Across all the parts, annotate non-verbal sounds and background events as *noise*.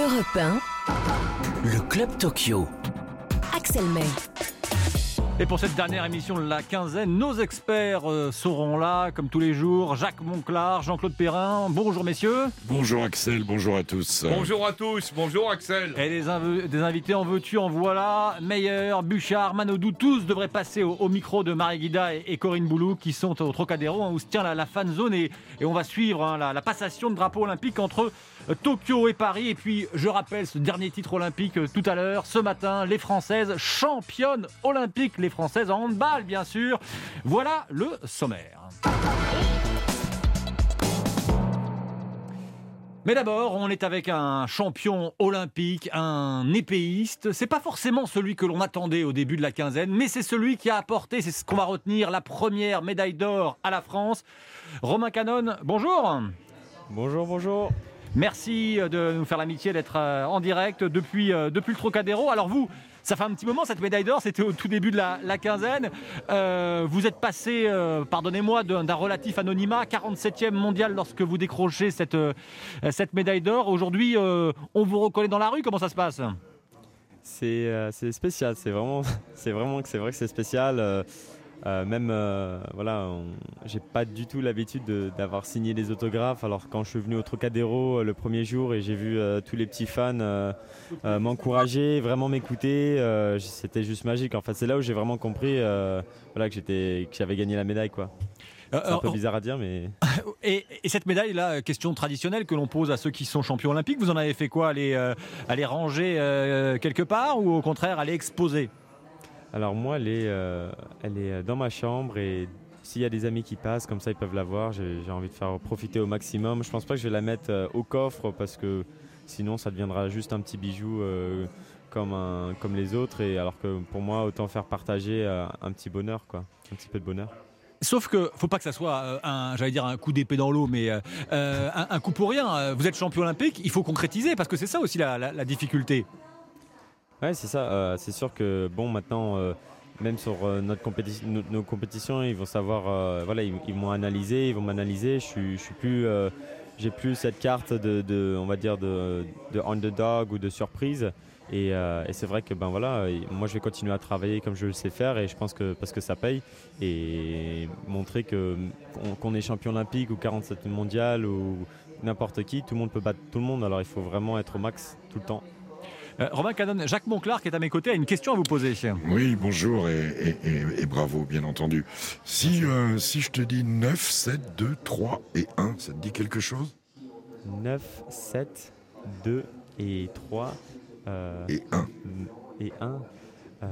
Europe 1, Le Club Tokyo. Axel May. Et pour cette dernière émission de la quinzaine, nos experts euh, seront là, comme tous les jours. Jacques Monclar, Jean-Claude Perrin. Bonjour messieurs. Bonjour Axel, bonjour à tous. Bonjour à tous, bonjour Axel. Et les inv- des invités en veux-tu, en voilà. Meyer, Bouchard, Manodou, tous devraient passer au, au micro de Marie Guida et, et Corinne Boulou qui sont au Trocadéro hein, où se tient la, la fan zone et, et on va suivre hein, la, la passation de drapeau olympique entre Tokyo et Paris. Et puis je rappelle ce dernier titre olympique euh, tout à l'heure, ce matin, les Françaises championnes olympiques, les Françaises en handball bien sûr. Voilà le sommaire. Mais d'abord, on est avec un champion olympique, un épéiste. C'est pas forcément celui que l'on attendait au début de la quinzaine, mais c'est celui qui a apporté, c'est ce qu'on va retenir, la première médaille d'or à la France. Romain Canon, bonjour. Bonjour, bonjour. Merci de nous faire l'amitié d'être euh, en direct depuis, euh, depuis le Trocadéro. Alors vous, ça fait un petit moment cette médaille d'or, c'était au tout début de la, quinzaine. Euh, vous êtes passé, euh, pardonnez-moi, d'un relatif anonymat, 47e mondial lorsque vous décrochez cette, euh, cette médaille d'or. Aujourd'hui, euh, on vous reconnaît dans la rue, comment ça se passe? C'est euh, spécial, c'est vraiment, *laughs* vraiment vrai que c'est spécial. Euh, même, euh, voilà, j'ai pas du tout l'habitude de- d'avoir signé des autographes. Alors quand je suis venu au Trocadéro euh, le premier jour et j'ai vu tous les petits fans m'encourager, vraiment m'écouter, c'était juste magique. En fait, c'est là où j'ai vraiment compris, voilà, que j'étais, que j'avais gagné la médaille, quoi. C'est un peu bizarre à dire, mais *laughs* et, et cette médaille-là, question traditionnelle que l'on pose à ceux qui sont champions olympiques, vous en avez fait quoi aller, euh, aller ranger euh, quelque part ou au contraire aller exposer? Alors moi, elle est, euh, elle est dans ma chambre et s'il y a des amis qui passent, comme ça ils peuvent la voir. J'ai envie de faire profiter au maximum. Je pense pas que je vais la mettre euh, au coffre parce que sinon ça deviendra juste un petit bijou euh, comme, les autres. Et alors que pour moi, autant faire partager un petit bonheur, quoi, un petit peu de bonheur. Sauf que faut pas que ça soit un, j'allais dire un coup d'épée dans l'eau, mais un, coup pour rien. Vous êtes champion olympique, il faut concrétiser parce que c'est ça aussi la difficulté. Ouais, c'est ça. Euh, c'est sûr que bon, maintenant, euh, même sur euh, notre compétition, nos, compétitions, ils vont savoir. voilà, ils, ils m'ont analysé, ils vont m'analyser. Je suis, plus, j'ai plus cette carte de, on va dire de, de underdog ou de surprise. Et, c'est vrai que ben voilà, moi je vais continuer à travailler comme je le sais faire et je pense que parce que ça paye et montrer que qu'on qu'on est champion olympique ou 47 mondial ou n'importe qui, tout le monde peut battre tout le monde. Alors il faut vraiment être au max tout le temps. Euh, Romain Canon, Jacques Monclar qui est à mes côtés a une question à vous poser. Oui, bonjour et, et- et- et bravo, bien entendu. Si, euh, si je te dis 9, 7, 2, 3 et 1, ça te dit quelque chose? 9, 7, 2 et 3 euh, Et 1, et 1.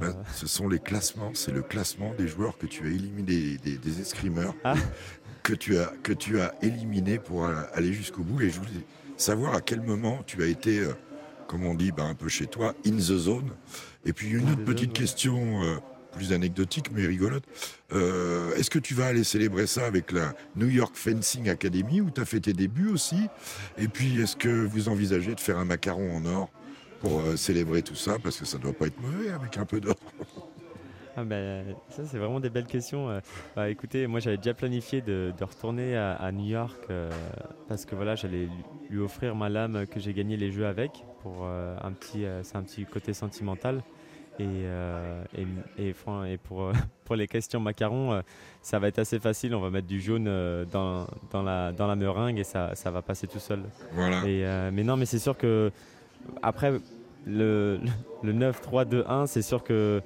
ben, ce sont les classements, c'est le classement des joueurs que tu as éliminés, des, des escrimeurs, Ah. *laughs* que, tu as, que tu as éliminés pour euh, aller jusqu'au bout. Et je voulais savoir à quel moment tu as été, euh, comme on dit, ben, un peu chez toi, in the zone. Et puis une autre petite question, euh, plus anecdotique mais rigolote. Euh, Est-ce que tu vas aller célébrer ça avec la New York Fencing Academy où tu as fait tes débuts aussi? Et puis est-ce que vous envisagez de faire un macaron en or pour euh, célébrer tout ça? Parce que ça doit pas être mauvais avec un peu d'or. *laughs* Ah ben, ça c'est vraiment des belles questions. euh. Bah, écoutez, moi j'avais déjà planifié de, de retourner à, à New York euh, parce que voilà, j'allais lui, lui offrir ma lame que j'ai gagné les jeux avec pour euh, un petit, euh, c'est un petit côté sentimental. Et, et, et fran- et pour, *laughs* pour les questions macarons, ça va être assez facile. On va mettre du jaune dans, dans, la, dans la meringue et ça, ça va passer tout seul. Voilà. Et, mais non, mais c'est sûr que après le, le 9-3-2-1, c'est sûr que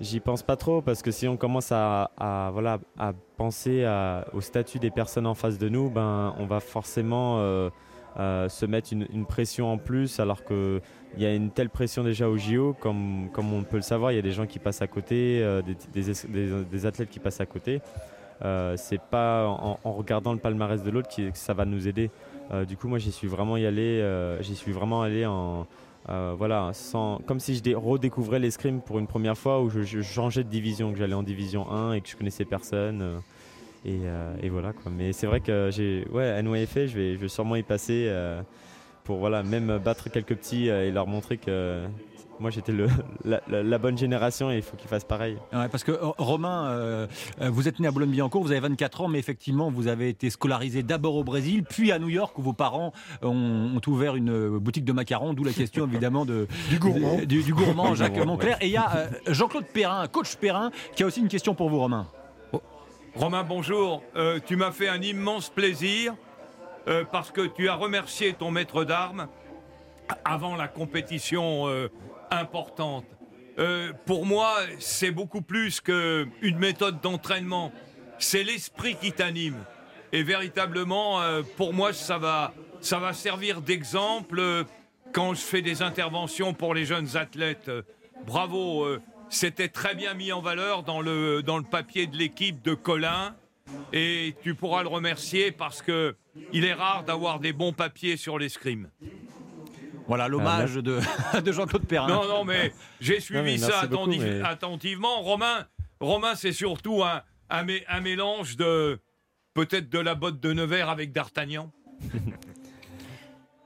j'y pense pas trop parce que si on commence à, voilà, à penser au statut des personnes en face de nous, ben, on va forcément euh, euh, se mettre une, pression en plus alors qu'il y a une telle pression déjà au JO, comme, comme on peut le savoir, il y a des gens qui passent à côté, euh, des, athlètes qui passent à côté. C'est pas en, regardant le palmarès de l'autre que ça va nous aider. Du coup, moi, j'y suis vraiment y allé. j'y suis vraiment allé en euh, voilà, sans, comme si je dé- redécouvrais l'escrime pour une première fois où je, changeais de division, que j'allais en division 1 et que je connaissais personne. euh, et, euh, et voilà quoi. Mais c'est vrai que j'ai ouais NYFA, je vais, je vais sûrement y passer pour voilà même battre quelques petits et leur montrer que moi j'étais *laughs* la, bonne génération et il faut qu'il fasse pareil. parce que Romain, vous êtes né à Boulogne-Billancourt, vous avez 24 ans, mais effectivement vous avez été scolarisé d'abord au Brésil, puis à New York où vos parents ont, ouvert une boutique de macarons, d'où la *laughs* question évidemment de, du gourmand, du, gourmand *laughs* Jacques Moncler. Et il y a Jean-Claude Perrin, coach Perrin, qui a aussi une question pour vous Romain. Romain, bonjour. Euh, tu m'as fait un immense plaisir euh, parce que tu as remercié ton maître d'armes avant la compétition euh, importante. pour moi, c'est beaucoup plus qu'une méthode d'entraînement. C'est l'esprit qui t'anime. Et véritablement, pour moi, ça va, ça va servir d'exemple quand je fais des interventions pour les jeunes athlètes. Bravo c'était très bien mis en valeur dans le, dans le papier de l'équipe de Colin. Et tu pourras le remercier parce que il est rare d'avoir des bons papiers sur l'escrime. Voilà l'hommage de, *laughs* de Jean-Claude Perrin. Non, non, mais j'ai suivi ça attentivement. Romain, Romain c'est surtout un, un, mélange de peut-être de la botte de Nevers avec D'Artagnan. *laughs*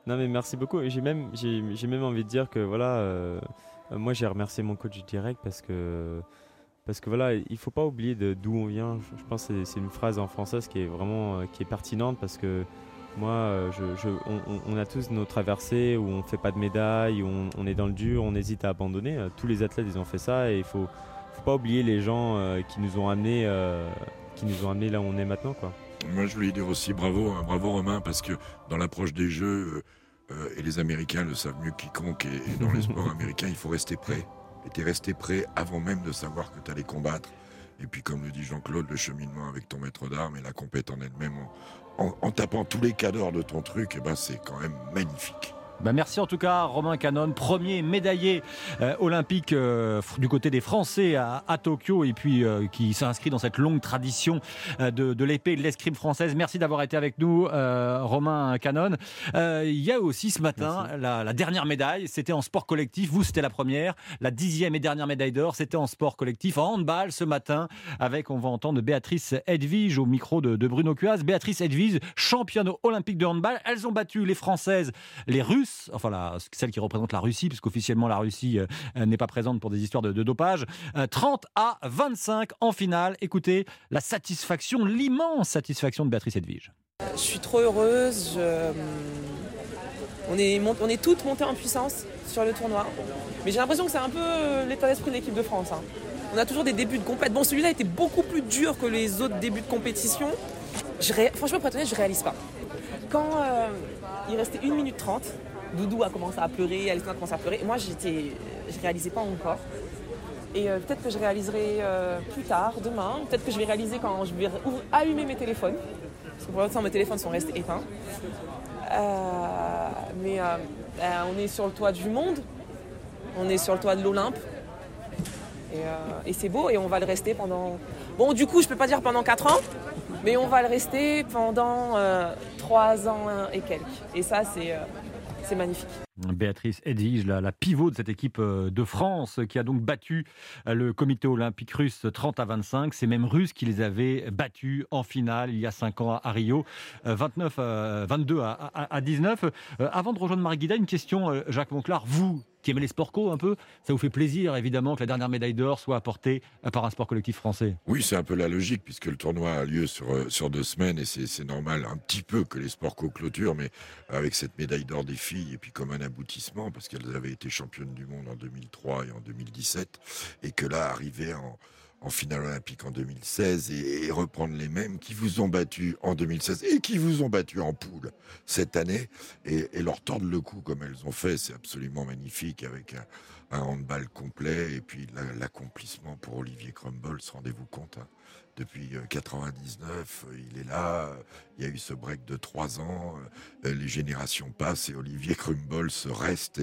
non, mais merci beaucoup. J'ai même, j'ai, même envie de dire que voilà. Euh, euh, moi, j'ai remercié mon coach direct parce que parce que voilà, il faut pas oublier d'où on vient. Je, pense que c'est une phrase en français qui est vraiment euh, qui est pertinente parce que moi, euh, je, on, a tous nos traversées où on fait pas de médaille, où on, est dans le dur, on hésite à abandonner. Tous les athlètes, ils ont fait ça et il faut faut pas oublier les gens qui nous ont amenés qui nous ont amenés là où on est maintenant, quoi. Moi, je voulais dire aussi bravo, hein, bravo Romain, parce que dans l'approche des jeux, euh, et les Américains le savent mieux quiconque, et, dans les *laughs* sports américains, il faut rester prêt. Et tu es resté prêt avant même de savoir que tu allais combattre. Et puis, comme le dit Jean-Claude, le cheminement avec ton maître d'armes et la compète en elle-même, en, tapant tous les cadors de ton truc, et eh ben, c'est quand même magnifique. Bah, merci en tout cas Romain Canon, premier médaillé euh, olympique euh, du côté des Français à, Tokyo et puis euh, qui s'inscrit dans cette longue tradition de, l'épée et de l'escrime française. Merci d'avoir été avec nous Romain Canon. Il y a aussi ce matin la, dernière médaille, c'était en sport collectif, vous c'était la première, la dixième et dernière médaille d'or, c'était en sport collectif, en handball ce matin avec, on va entendre Béatrice Edwige au micro de, de Bruno Cuas. Béatrice Edwige, championne olympique de handball, elles ont battu les Françaises, les Russes, enfin celle qui représente la Russie, puisqu'officiellement la Russie euh, n'est pas présente pour des histoires de, dopage. 30 euh, à 25 en finale. Écoutez la satisfaction, l'immense satisfaction de Béatrice Edwige. Je suis trop heureuse. On, est, on est toutes montées en puissance sur le tournoi. Mais j'ai l'impression que c'est un peu euh, l'état d'esprit de l'équipe de France. Hein. On a toujours des débuts de compétition. Bon, celui-là était beaucoup plus dur que les autres débuts de compétition. Franchement, pour être je réalise pas. Quand il restait 1 minute 30, Doudou a commencé à pleurer, Alison a commencé à pleurer. Moi, j'étais, je réalisais pas encore. Et euh, peut-être que je réaliserai euh, plus tard, demain. Peut-être que je vais réaliser quand je vais allumer mes téléphones. Parce que pour l'instant, mes téléphones sont restés éteints. Euh, mais on est sur le toit du monde. On est sur le toit de l'Olympe. Et, et c'est beau et on va le rester pendant... Bon, du coup, je peux pas dire pendant 4 ans, mais on va le rester pendant 3 ans et quelques. Et ça, c'est c'est magnifique. Béatrice Edwige, la, pivot de cette équipe euh, de France, qui a donc battu euh, le comité olympique russe 30 à 25. C'est même Russes qui les avaient battus en finale il y a 5 ans à Rio, 29, euh, 22 à, 19. Avant de rejoindre Marie Guida, une question, Jacques Monclar. Vous, qui aimez les sports co un peu, ça vous fait plaisir évidemment que la dernière médaille d'or soit apportée euh, par un sport collectif français? Oui, c'est un peu la logique puisque le tournoi a lieu sur, euh, deux semaines et c'est normal un petit peu que les sports co clôturent, mais avec cette médaille d'or des filles et puis comme un aboutissement parce qu'elles avaient été championnes du monde en 2003 et en 2017 et que là, arriver en en finale olympique en 2016 et, reprendre les mêmes qui vous ont battu en 2016 et qui vous ont battu en poule cette année et, leur tordre le cou comme elles ont fait, c'est absolument magnifique avec un, handball complet et puis l'accomplissement pour Olivier Crumbles, rendez-vous compte. Hein depuis 99, euh, il est là. Il y a eu ce break de trois ans. Euh, les générations passent et Olivier Crumble reste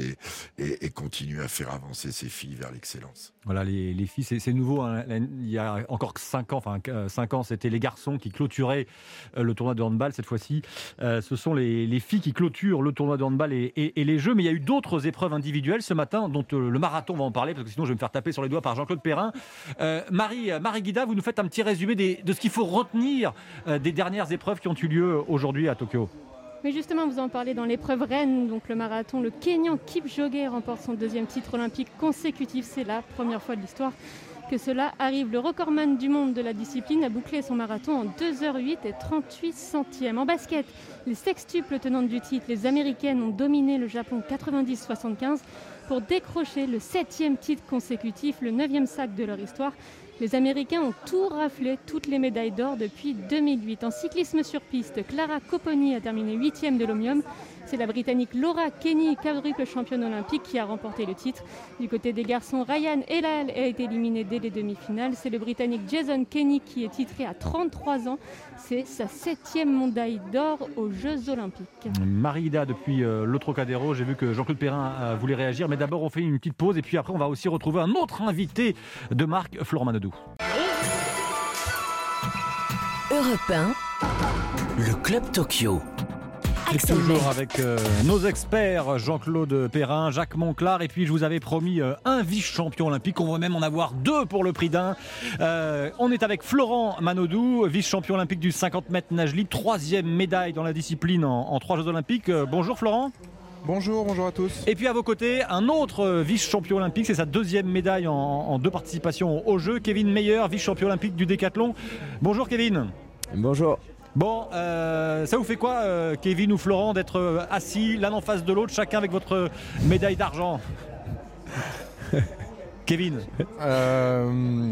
et, continue à faire avancer ses filles vers l'excellence. Voilà, les, les filles, c'est nouveau. Hein. Il y a encore cinq ans, enfin cinq ans, c'était les garçons qui clôturaient euh, le tournoi de handball. Cette fois-ci, ce sont les, les, filles qui clôturent le tournoi de handball et, les jeux. Mais il y a eu d'autres épreuves individuelles ce matin, dont le marathon va en parler, parce que sinon je vais me faire taper sur les doigts par Jean-Claude Perrin. Marie, Marie Guida, vous nous faites un petit résumé de ce qu'il faut retenir euh, des dernières épreuves qui ont eu lieu aujourd'hui à Tokyo Mais justement, vous en parlez dans l'épreuve reine, donc le marathon, le Kenyan Kipchoge remporte son deuxième titre olympique consécutif. C'est la première fois de l'histoire que cela arrive. Le recordman du monde de la discipline a bouclé son marathon en 2h08 et 38 centièmes. En basket, les sextuples tenantes du titre, les Américaines, ont dominé le Japon 90-75 pour décrocher le septième titre consécutif, le neuvième sac de leur histoire. Les Américains ont tout raflé, toutes les médailles d'or depuis 2008. En cyclisme sur piste, Clara Copponi a terminé huitième de l'Omnium. C'est la Britannique Laura Kenny, quadruple championne olympique, qui a remporté le titre. Du côté des garçons, Ryan Elal a été éliminé dès les demi-finales. C'est le Britannique Jason Kenny qui est titré à 33 ans. C'est sa septième médaille d'or aux Jeux olympiques. Marida depuis euh, le Trocadéro. J'ai vu que Jean-Claude Perrin euh, voulait réagir, mais d'abord on fait une petite pause et puis après on va aussi retrouver un autre invité de marque, Florent Manodou. Europe 1, le Club Tokyo. Et toujours avec euh, nos experts, Jean-Claude Perrin, Jacques Monclar, et puis je vous avais promis euh, un vice-champion olympique. On va même en avoir deux pour le prix d'un. Euh, on est avec Florent Manodou, vice-champion olympique du 50 mètres nage libre, troisième médaille dans la discipline en, en trois Jeux olympiques. Euh, bonjour Florent. Bonjour, bonjour à tous. Et puis à vos côtés, un autre vice-champion olympique, c'est sa deuxième médaille en, en deux participations aux Jeux, Kevin Meyer, vice-champion olympique du décathlon. Bonjour Kevin. Bonjour. Bon, euh, ça vous fait quoi, euh, Kevin ou Florent, d'être euh, assis l'un en face de l'autre, chacun avec votre médaille d'argent *laughs* Kevin Euh,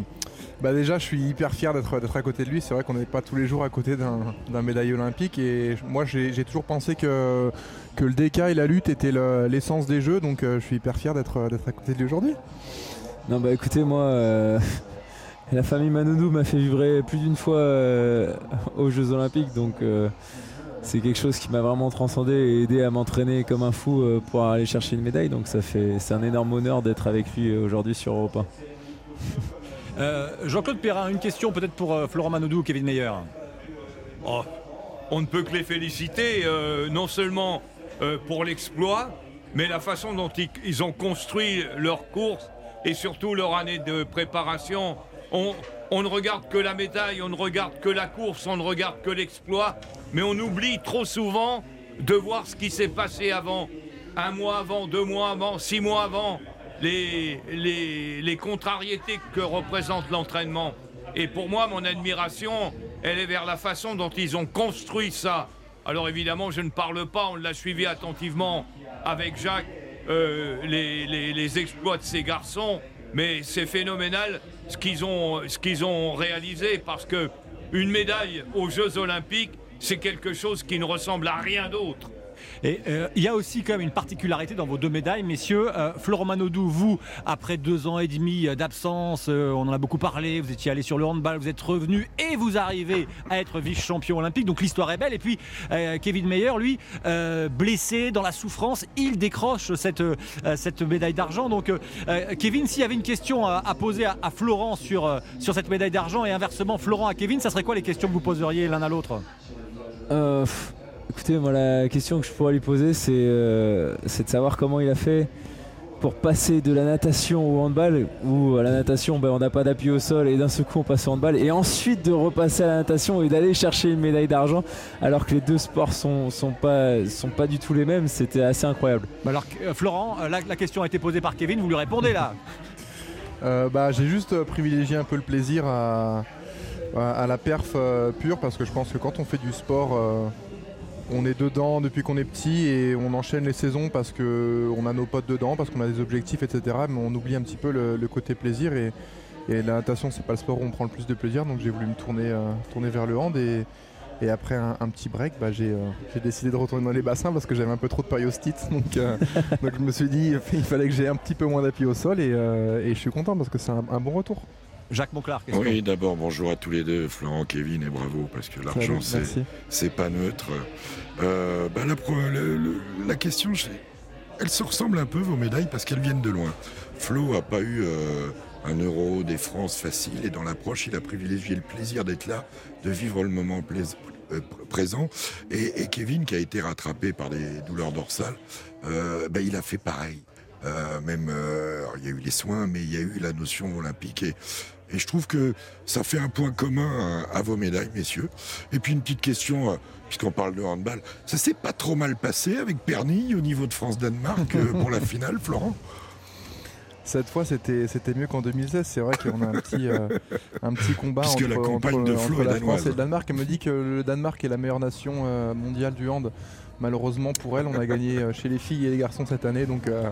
bah déjà, je suis hyper fier d'être d'être à côté de lui. C'est vrai qu'on n'est pas tous les jours à côté d'un d'un médaille olympique. Et moi, j'ai j'ai toujours pensé que, que le DK et la lutte étaient le- l'essence des jeux. Donc, euh, je suis hyper fier d'être d'être à côté de lui aujourd'hui. Non bah écoutez moi euh, la famille Manodou m'a fait vibrer plus d'une fois euh, *laughs* aux Jeux Olympiques donc euh, c'est quelque chose qui m'a vraiment transcendé et aidé à m'entraîner comme un fou euh, pour aller chercher une médaille donc ça fait c'est un énorme honneur d'être avec lui aujourd'hui sur Europe 1. *laughs* Euh, Jean-Claude Perrin, une question peut-être pour euh, Florent Manodou ou Kevin Meyer. Oh, on ne peut que les féliciter, euh, non seulement euh, pour l'exploit, mais la façon dont ils, ils ont construit leur course et surtout leur année de préparation. On, ne regarde que la médaille, on ne regarde que la course, on ne regarde que l'exploit, mais on oublie trop souvent de voir ce qui s'est passé avant, un mois avant, deux mois avant, six mois avant, les, contrariétés que représente l'entraînement. Et pour moi, mon admiration, elle est vers la façon dont ils ont construit ça. Alors évidemment, je ne parle pas, on l'a suivi attentivement avec Jacques, euh, les exploits de ces garçons, mais c'est phénoménal ce qu'ils ont, réalisé parce que une médaille aux Jeux Olympiques, c'est quelque chose qui ne ressemble à rien d'autre. Et euh, il y a aussi quand même une particularité dans vos deux médailles, messieurs. Euh, Florent Manodou, vous, après deux ans et demi euh, d'absence, on en a beaucoup parlé, vous étiez allé sur le handball, vous êtes revenu et vous arrivez à être vice-champion olympique, donc l'histoire est belle. Et puis Kevin Meyer, lui, blessé dans la souffrance, il décroche cette, cette médaille d'argent. Donc Kevin, s'il y avait une question à, poser à, Florent sur, sur cette médaille d'argent et inversement Florent à Kevin, ça serait quoi les questions que vous poseriez l'un à l'autre? Écoutez moi la question que je pourrais lui poser c'est euh, c'est de savoir comment il a fait pour passer de la natation au handball où à la natation ben, on n'a pas d'appui au sol et d'un seul coup on passe au handball et ensuite de repasser à la natation et d'aller chercher une médaille d'argent alors que les deux sports sont, sont, pas, sont pas du tout les mêmes c'était assez incroyable. Bah Alors euh, Florent, euh, la, la question a été posée par Kevin, vous lui répondez là Euh, bah, j'ai juste euh, privilégié un peu le plaisir à, à- à la perf euh, pure parce que je pense que quand on fait du sport, euh, on est dedans depuis qu'on est petit et on enchaîne les saisons parce qu'on a nos potes dedans, parce qu'on a des objectifs, etc. Mais on oublie un petit peu le, côté plaisir et, la natation, c'est pas le sport où on prend le plus de plaisir. Donc j'ai voulu me tourner, euh, vers le hand et, après un, petit break, bah, j'ai euh, j'ai décidé de retourner dans les bassins parce que j'avais un peu trop de périostite. *laughs* Donc, euh, donc je me suis dit *laughs* il fallait que j'ai un petit peu moins d'appui au sol et, je suis content parce que c'est un bon retour. Jacques Monclar, question. Oui, d'abord, bonjour à tous les deux, Florent, Kevin, et bravo, parce que l'argent, c'est pas neutre. Euh, bah, la, pro- le- le- la question, elles se ressemblent un peu, vos médailles, parce qu'elles viennent de loin. Flo a pas eu euh, un euro des France facile, et dans l'approche, il a privilégié le plaisir d'être là, de vivre le moment euh, pr- présent. Et, et Kevin, qui a été rattrapé par des douleurs dorsales, euh, bah, il a fait pareil. Euh, même, euh, il y a eu les soins, mais il y a eu la notion olympique. Et, Et je trouve que ça fait un point commun à, à vos médailles, messieurs. Et puis une petite question, euh, puisqu'on parle de handball. Ça s'est pas trop mal passé avec Pernille au niveau de France-Danemark euh, pour la *laughs* finale, Florent? Cette fois, c'était c'était mieux qu'en 2016. C'est vrai qu'on a un petit, euh, un petit combat Puisque entre, la entre- entre est la. France et le Danemark. Elle me dit que le Danemark est la meilleure nation euh, mondiale du hand. Malheureusement pour elle, on a gagné euh, chez les filles et les garçons cette année. Donc, euh,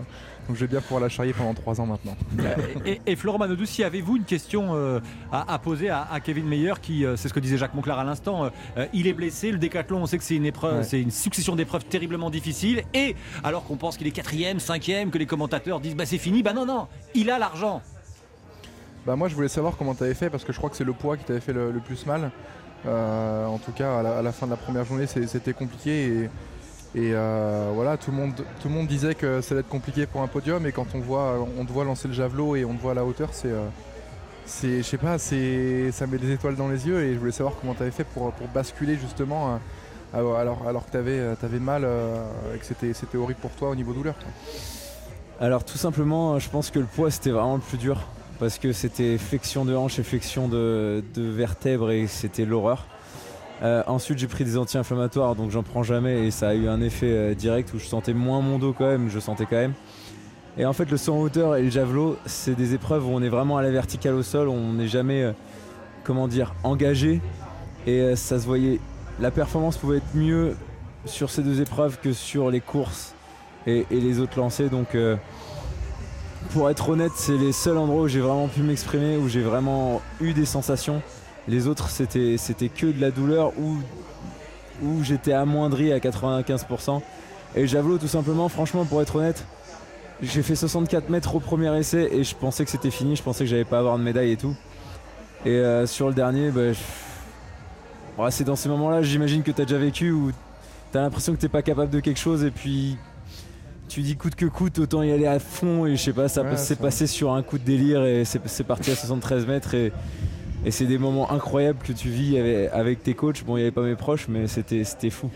donc je vais bien pouvoir la charrier pendant trois ans maintenant. et, et Florent Manodou, si avez-vous une question euh, à, à poser à, à Kevin Meyer, qui, euh, c'est ce que disait Jacques Monclar à l'instant, euh, euh, il est blessé, le décathlon, on sait que c'est une épreuve, Ouais. c'est une succession d'épreuves terriblement difficiles, et alors qu'on pense qu'il est quatrième, cinquième, que les commentateurs disent bah c'est fini, bah non non, il a l'argent. Bah moi je voulais savoir comment tu avais fait parce que je crois que c'est le poids qui t'avait fait le, le plus mal. Euh, en tout cas à la, à la fin de la première journée c'était compliqué et, et, euh, voilà tout le, monde, tout le monde disait que ça allait être compliqué pour un podium et quand on, voit, on te voit lancer le javelot et on te voit à la hauteur c'est... euh, je sais pas, ça met des étoiles dans les yeux et je voulais savoir comment tu avais fait pour, pour basculer justement euh, alors, alors, que tu avais, mal et que c'était, horrible pour toi au niveau douleur. quoi. Alors tout simplement, je pense que le poids c'était vraiment le plus dur parce que c'était flexion de hanche et flexion de, de vertèbres et c'était l'horreur. Euh, ensuite j'ai pris des anti-inflammatoires donc j'en prends jamais et ça a eu un effet euh, direct où je sentais moins mon dos quand même, je sentais quand même. Et en fait le saut en hauteur et le javelot c'est des épreuves où on est vraiment à la verticale au sol, on n'est jamais euh, comment dire engagé et ça se voyait. La performance pouvait être mieux sur ces deux épreuves que sur les courses et, et les autres lancers. Donc, pour être honnête, c'est les seuls endroits où j'ai vraiment pu m'exprimer, où j'ai vraiment eu des sensations. Les autres, c'était c'était que de la douleur où, où j'étais amoindri à 95%. Et javelot, tout simplement, franchement, pour être honnête, j'ai fait 64 mètres au premier essai et je pensais que c'était fini. Je pensais que j'allais pas avoir de médaille et tout. Et euh, sur le dernier, bah, je- Ouais, c'est dans ces moments-là, j'imagine que tu as déjà vécu où tu as l'impression que t'es pas capable de quelque chose et puis tu dis coûte que coûte, autant y aller à fond et je sais pas, ça s'est passé sur un coup de délire et c'est c'est parti à 73 mètres et, et c'est des moments incroyables que tu vis avec, avec tes coachs. Bon, il n'y avait pas mes proches, mais c'était c'était fou.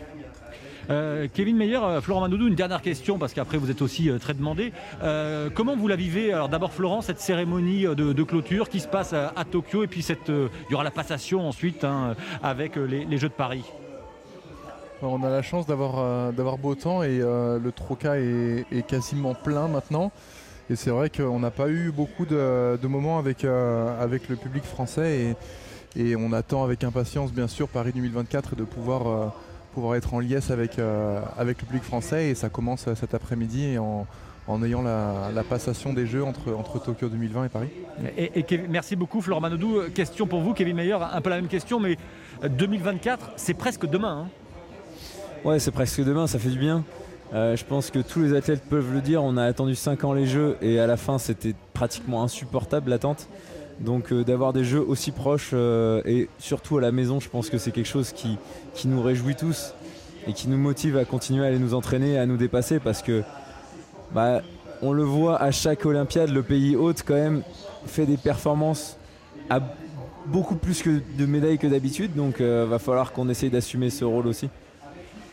Euh, Kevin Meyer, euh, Florent Manodou, une dernière question parce qu'après vous êtes aussi euh, très demandé. Euh, comment vous la vivez? Alors d'abord Florent, cette cérémonie de, de clôture qui se passe à, à Tokyo et puis cette, euh, il y aura la passation ensuite hein, avec les, les Jeux de Paris. On a la chance d'avoir euh, d'avoir beau temps et euh, le Troca est, est quasiment plein maintenant. Et c'est vrai qu'on n'a pas eu beaucoup de, de moments avec, euh, avec le public français et, et on attend avec impatience bien sûr Paris 2024 et de pouvoir, euh, pouvoir être en liesse avec, euh, avec le public français et ça commence cet après-midi en, en ayant la, la passation des Jeux entre, entre Tokyo 2020 et Paris. Et, et Kevin- merci beaucoup Florent Manodou. Question pour vous, Kevin Meyer, un peu la même question, mais euh, 2024, c'est presque demain. hein. Ouais, c'est presque demain, ça fait du bien. Euh, je pense que tous les athlètes peuvent le dire. On a attendu 5 ans les Jeux et à la fin, c'était pratiquement insupportable l'attente. Donc euh, d'avoir des Jeux aussi proches euh, et surtout à la maison, je pense que c'est quelque chose qui, nous réjouit tous et qui nous motive à continuer à aller nous entraîner, à nous dépasser parce que bah, on le voit à chaque Olympiade, le pays hôte quand même fait des performances à beaucoup plus de médailles que d'habitude. Donc va falloir qu'on essaye d'assumer ce rôle aussi.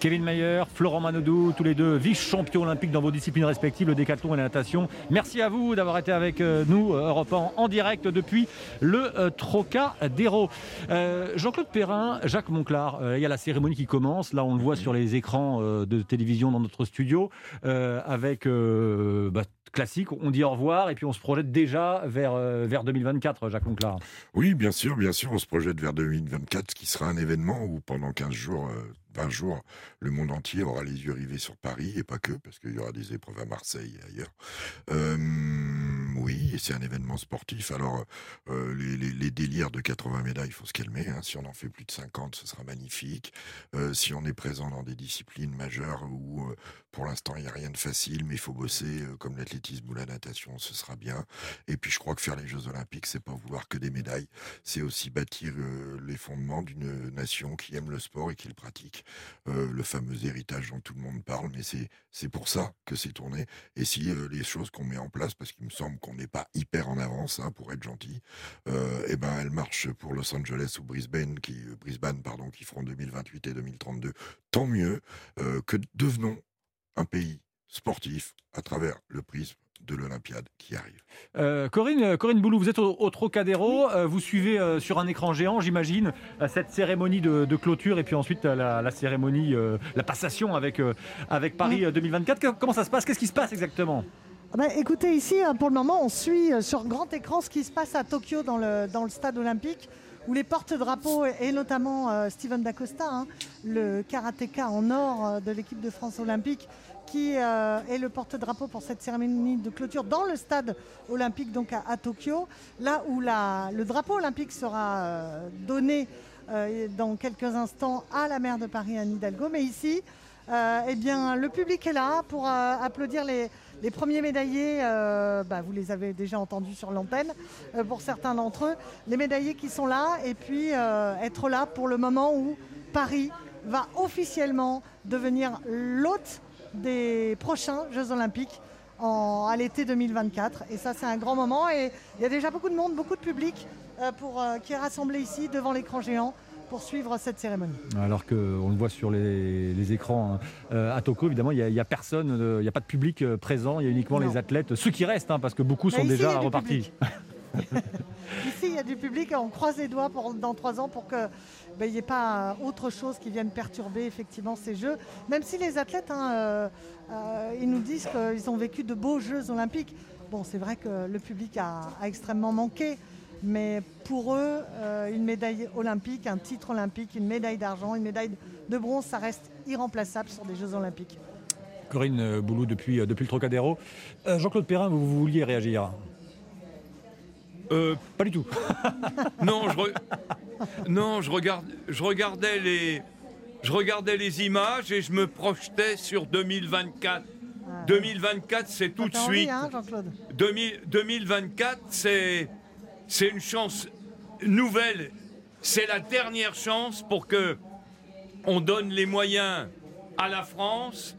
Kevin Mayer, Florent Manodou, tous les deux vice-champions olympiques dans vos disciplines respectives, le décathlon et la natation. Merci à vous d'avoir été avec euh, nous, euh, Europe 1, en direct depuis le euh, Trocadéro. Jean-Claude Perrin, Jacques Monclar, il y a la cérémonie qui commence. Là, on le voit sur les écrans de télévision dans notre studio, avec bah, classique. On dit au revoir et puis on se projette déjà vers, euh, vers 2024, Jacques Monclar. Oui, bien sûr, bien sûr, on se projette vers 2024, ce qui sera un événement où pendant 15 jours, euh, 20 jours, le monde entier aura les yeux rivés sur Paris, et pas que, parce qu'il y aura des épreuves à Marseille et ailleurs. Euh, oui, c'est un événement sportif. Alors, euh, les, les- délires de 80 médailles, il faut se calmer. hein. Si on en fait plus de 50, ce sera magnifique. Euh, si on est présent dans des disciplines majeures où, euh, pour l'instant, il n'y a rien de facile, mais il faut bosser, euh, comme l'athlétisme ou la natation, ce sera bien. Et puis, je crois que faire les Jeux Olympiques, c'est pas vouloir que des médailles c'est aussi bâtir euh, les fondements d'une nation qui aime le sport et qui le pratique. Euh, le fameux héritage dont tout le monde parle, mais c'est pour ça que c'est tourné. Et si euh, les choses qu'on met en place, parce qu'il me semble qu'on n'est pas hyper en avance, hein, pour être gentil, euh, eh ben elles marchent pour Los Angeles ou Brisbane, qui euh, Brisbane pardon, qui feront 2028 et 2032. Tant mieux euh, que devenons un pays sportif à travers le prisme de l'Olympiade qui arrive. Euh, Corinne, Corinne Boulou, vous êtes au, Trocadéro, euh, vous suivez euh, sur un écran géant, j'imagine, cette cérémonie de, clôture et puis ensuite la, cérémonie, la passation avec, avec Paris 2024. Comment ça se passe? Qu'est-ce qui se passe exactement? Ah ben, écoutez, ici, pour le moment, on suit sur grand écran ce qui se passe à Tokyo dans le, stade olympique où les porte-drapeaux, et notamment Steven Dacosta, hein, le karatéka en or de l'équipe de France olympique, qui euh, est le porte-drapeau pour cette cérémonie de clôture dans le stade olympique donc à, Tokyo, là où le drapeau olympique sera euh, donné euh, dans quelques instants à la maire de Paris, Anne Hidalgo. Mais ici, eh bien, le public est là pour applaudir les, premiers médaillés. Bah, vous les avez déjà entendus sur l'antenne pour certains d'entre eux. Les médaillés qui sont là et puis être là pour le moment où Paris va officiellement devenir l'hôte des prochains Jeux Olympiques à l'été 2024. Et ça, c'est un grand moment. Et il y a déjà beaucoup de monde, beaucoup de public euh, euh, qui est rassemblé ici devant l'écran géant pour suivre cette cérémonie. Alors qu'on le voit sur les, écrans hein. euh, à Tokyo, évidemment, il n'y a, personne, il n'y a pas de public présent, il y a uniquement les athlètes, ceux qui restent, hein, parce que beaucoup sont déjà repartis. *laughs* Ici, il y a du public, on croise les doigts pour, dans trois ans pour que il n'y ait pas autre chose qui vienne perturber effectivement ces Jeux. Même si les athlètes, hein, euh, euh, ils nous disent qu'ils ont vécu de beaux Jeux olympiques. Bon, c'est vrai que le public a, extrêmement manqué, mais pour eux, euh, une médaille olympique, un titre olympique, une médaille d'argent, une médaille de bronze, ça reste irremplaçable sur des Jeux olympiques. Corinne Boulou depuis, depuis le Trocadéro. Jean-Claude Perrin, vous, vous vouliez réagir? Euh, pas du tout. *laughs* non, je, non je, regarde, je, regardais les, je regardais les images et je me projetais sur 2024. 2024, c'est tout de suite. 2024, c'est, c'est une chance nouvelle. C'est la dernière chance pour que on donne les moyens à la France.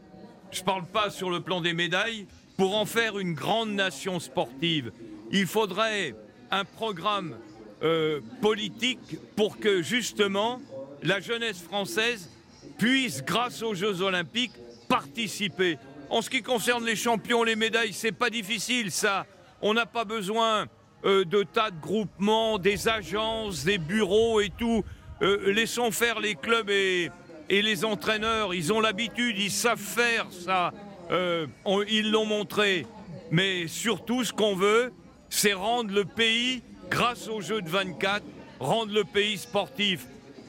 Je ne parle pas sur le plan des médailles pour en faire une grande nation sportive. Il faudrait un programme euh, politique pour que justement la jeunesse française puisse, grâce aux Jeux Olympiques, participer. En ce qui concerne les champions, les médailles, c'est pas difficile ça. On n'a pas besoin euh, de tas de groupements, des agences, des bureaux et tout. Euh, laissons faire les clubs et, les entraîneurs. Ils ont l'habitude, ils savent faire ça. ils l'ont montré. Mais surtout, ce qu'on veut, c'est rendre le pays, grâce aux Jeux de 24, rendre le pays sportif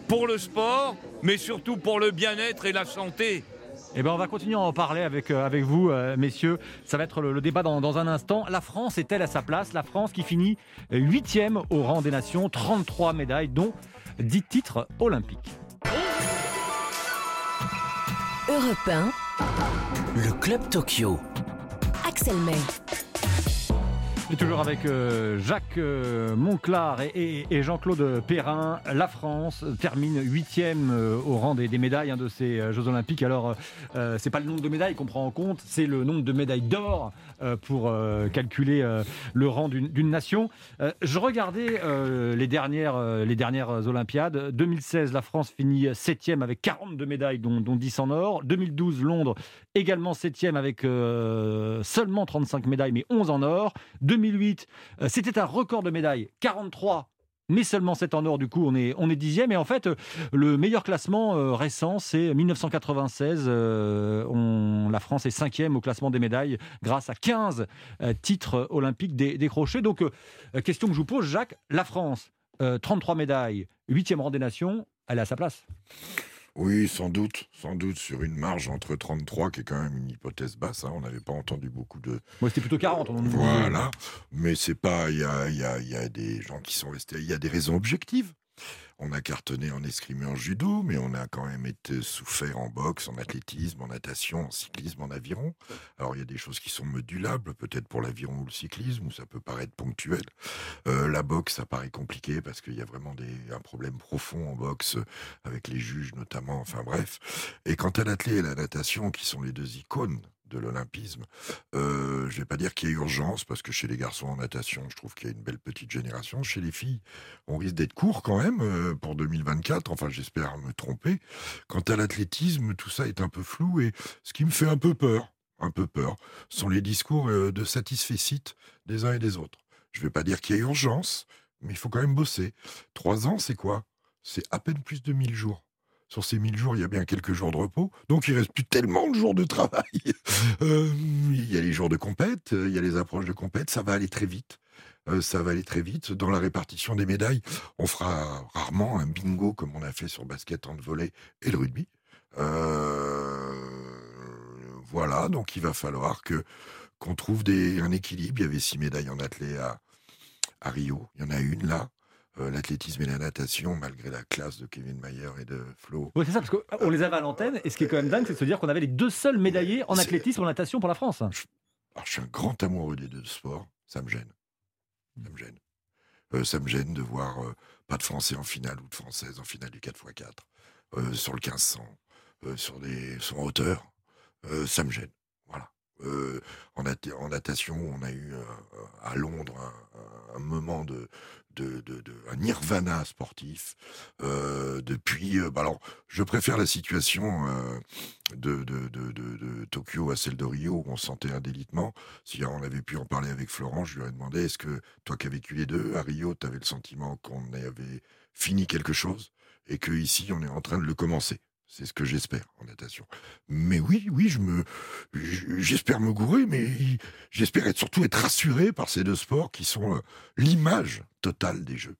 pour le sport, mais surtout pour le bien-être et la santé. Eh ben on va continuer à en parler avec, euh, avec vous, euh, messieurs. Ça va être le, débat dans, un instant. La France est-elle à sa place? La France qui finit huitième au rang des nations, 33 médailles, dont 10 titres olympiques. Europe le Club Tokyo. Axel May. Toujours avec euh, Jacques euh, Monclar et, Jean-Claude Perrin. La France termine huitième euh, au rang des, médailles hein, de ces Jeux Olympiques. Alors, c'est pas le nombre de médailles qu'on prend en compte, c'est le nombre de médailles d'or pour calculer le rang d'une nation. je regardais les dernières les dernières Olympiades. 2016, la France finit septième avec 42 médailles, dont 10 en or. 2012, Londres également septième avec seulement 35 médailles, mais 11 en or. 2008, euh, c'était un record de médailles, 43 mais seulement 7 en or, du coup on est, on est dixième. Et en fait, le meilleur classement euh, récent, c'est 1996. Euh, on, la France est cinquième au classement des médailles grâce à 15 titres olympiques décrochés. Donc, question que je vous pose, Jacques, la France, 33 médailles, 8e rang des nations, elle est à sa place oui, sans doute, sans doute sur une marge entre 33, qui est quand même une hypothèse basse. Hein. on n'avait pas entendu beaucoup de. Moi, c'était plutôt 40. On voilà, mais c'est pas. Il y a, y, a, y a, des gens qui sont restés. Il y a des raisons objectives. On a cartonné en escrime et en judo, mais on a quand même été souffert en boxe, en athlétisme, en natation, en cyclisme, en aviron. Alors il y a des choses qui sont modulables, peut-être pour l'aviron ou le cyclisme, où ça peut paraître ponctuel. Euh, la boxe, ça paraît compliqué parce qu'il y a vraiment un problème profond en boxe avec les juges notamment. Enfin bref. Et quant à l'athlète et la natation, qui sont les deux icônes de l'olympisme. Euh, je vais pas dire qu'il y a urgence, parce que chez les garçons en natation, je trouve qu'il y a une belle petite génération. Chez les filles, on risque d'être court quand même euh, pour 2024. Enfin, j'espère me tromper. Quant à l'athlétisme, tout ça est un peu flou. Et ce qui me fait un peu peur, un peu peur, sont les discours euh, de satisfecit des uns et des autres. Je ne vais pas dire qu'il y a urgence, mais il faut quand même bosser. Trois ans, c'est quoi? C'est à peine plus de 1000 jours. Sur ces 1000 jours, il y a bien quelques jours de repos, donc il reste plus tellement de jours de travail. *laughs* Euh, il y a les jours de compète, il y a les approches de compète, ça va aller très vite. Euh, ça va aller très vite. Dans la répartition des médailles, on fera rarement un bingo comme on a fait sur basket, volley et le rugby. Euh, voilà, donc il va falloir que qu'on trouve un équilibre. Il y avait six médailles en athlée à Rio. Il y en a une là. Euh, l'athlétisme et la natation, malgré la classe de Kevin Mayer et de Flo. Oui, c'est ça, parce qu'on les avait à l'antenne, et ce qui est quand même dingue, c'est de se dire qu'on avait les deux seuls médaillés en athlétisme et en natation pour la France. Alors, je suis un grand amoureux des deux sports, ça me gêne. Ça me gêne. Euh, ça me gêne de voir euh, pas de Français en finale ou de Françaises en finale du 4x4 euh, sur le 1500, sur des son hauteur. ça me gêne. Voilà. En, en, natation, on a eu à Londres un moment de, de, un nirvana sportif. Euh, depuis, euh, bah alors, je préfère la situation euh, de, de, Tokyo à celle de Rio où on sentait un délitement. Si on avait pu en parler avec Florent, je lui aurais demandé est-ce que toi qui as vécu les deux, à Rio, tu avais le sentiment qu'on avait fini quelque chose et que ici on est en train de le commencer? C'est ce que j'espère en natation. Mais oui, oui, je me, j'espère me gourer, mais j'espère être surtout être rassuré par ces deux sports qui sont euh, l'image totale des Jeux.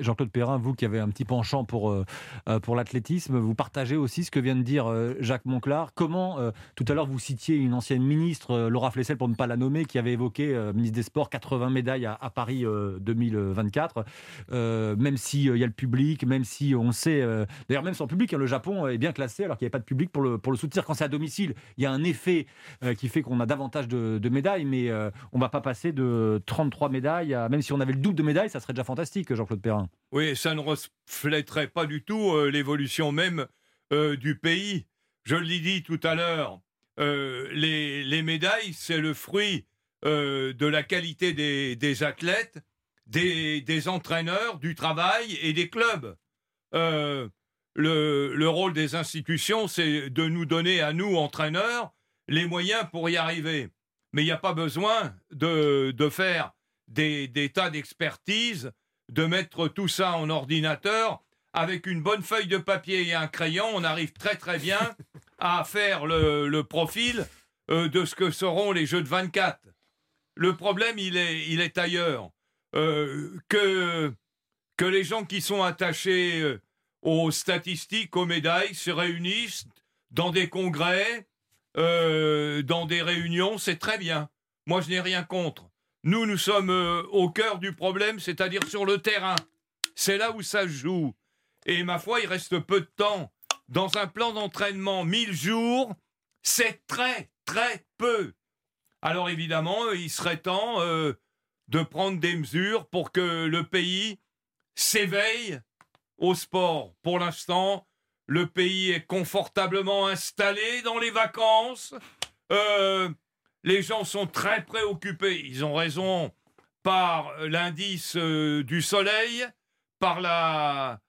Jean-Claude Perrin, vous qui avez un petit penchant pour, euh, euh, pour l'athlétisme, vous partagez aussi ce que vient de dire euh, Jacques Monclar. Comment, tout à l'heure, vous citiez une ancienne ministre, Laura Flessel, pour ne pas la nommer, qui avait évoqué, ministre des Sports, 80 médailles à, Paris 2024. même s'il y a le public, même si on sait, d'ailleurs même sans public, hein, le Japon est bien classé alors qu'il n'y avait pas de public pour le, soutenir. Quand c'est à domicile, il y a un effet qui fait qu'on a davantage de, de médailles, mais on ne va pas passer de 33 médailles, à, même si on avait le double de médailles, ça serait déjà fantastique, Jean-Claude Perrin. Oui, ça ne reflèterait pas du tout euh, l'évolution même euh, du pays. Je l'ai dit tout à l'heure, euh, les, médailles, c'est le fruit de la qualité des, athlètes, des, entraîneurs, du travail et des clubs. Le, rôle des institutions, c'est de nous donner à nous, entraîneurs, les moyens pour y arriver. Mais il n'y a pas besoin de, faire des, des tas d'expertises de mettre tout ça en ordinateur. Avec une bonne feuille de papier et un crayon, on arrive très très bien *laughs* à faire le, profil euh, de ce que seront les Jeux de 24. Le problème, il est, il est ailleurs. Euh, que, que les gens qui sont attachés euh, aux statistiques, aux médailles, se réunissent dans des congrès, dans des réunions, c'est très bien. Moi, je n'ai rien contre. Nous, nous sommes euh, au cœur du problème, c'est-à-dire sur le terrain. C'est là où ça joue. Et ma foi, il reste peu de temps. Dans un plan d'entraînement, 1000 jours, c'est très, très peu. Alors évidemment, il serait temps euh, de prendre des mesures pour que le pays s'éveille au sport. Pour l'instant, le pays est confortablement installé dans les vacances. Euh, les gens sont très préoccupés. Ils ont raison par l'indice euh, du soleil, par la,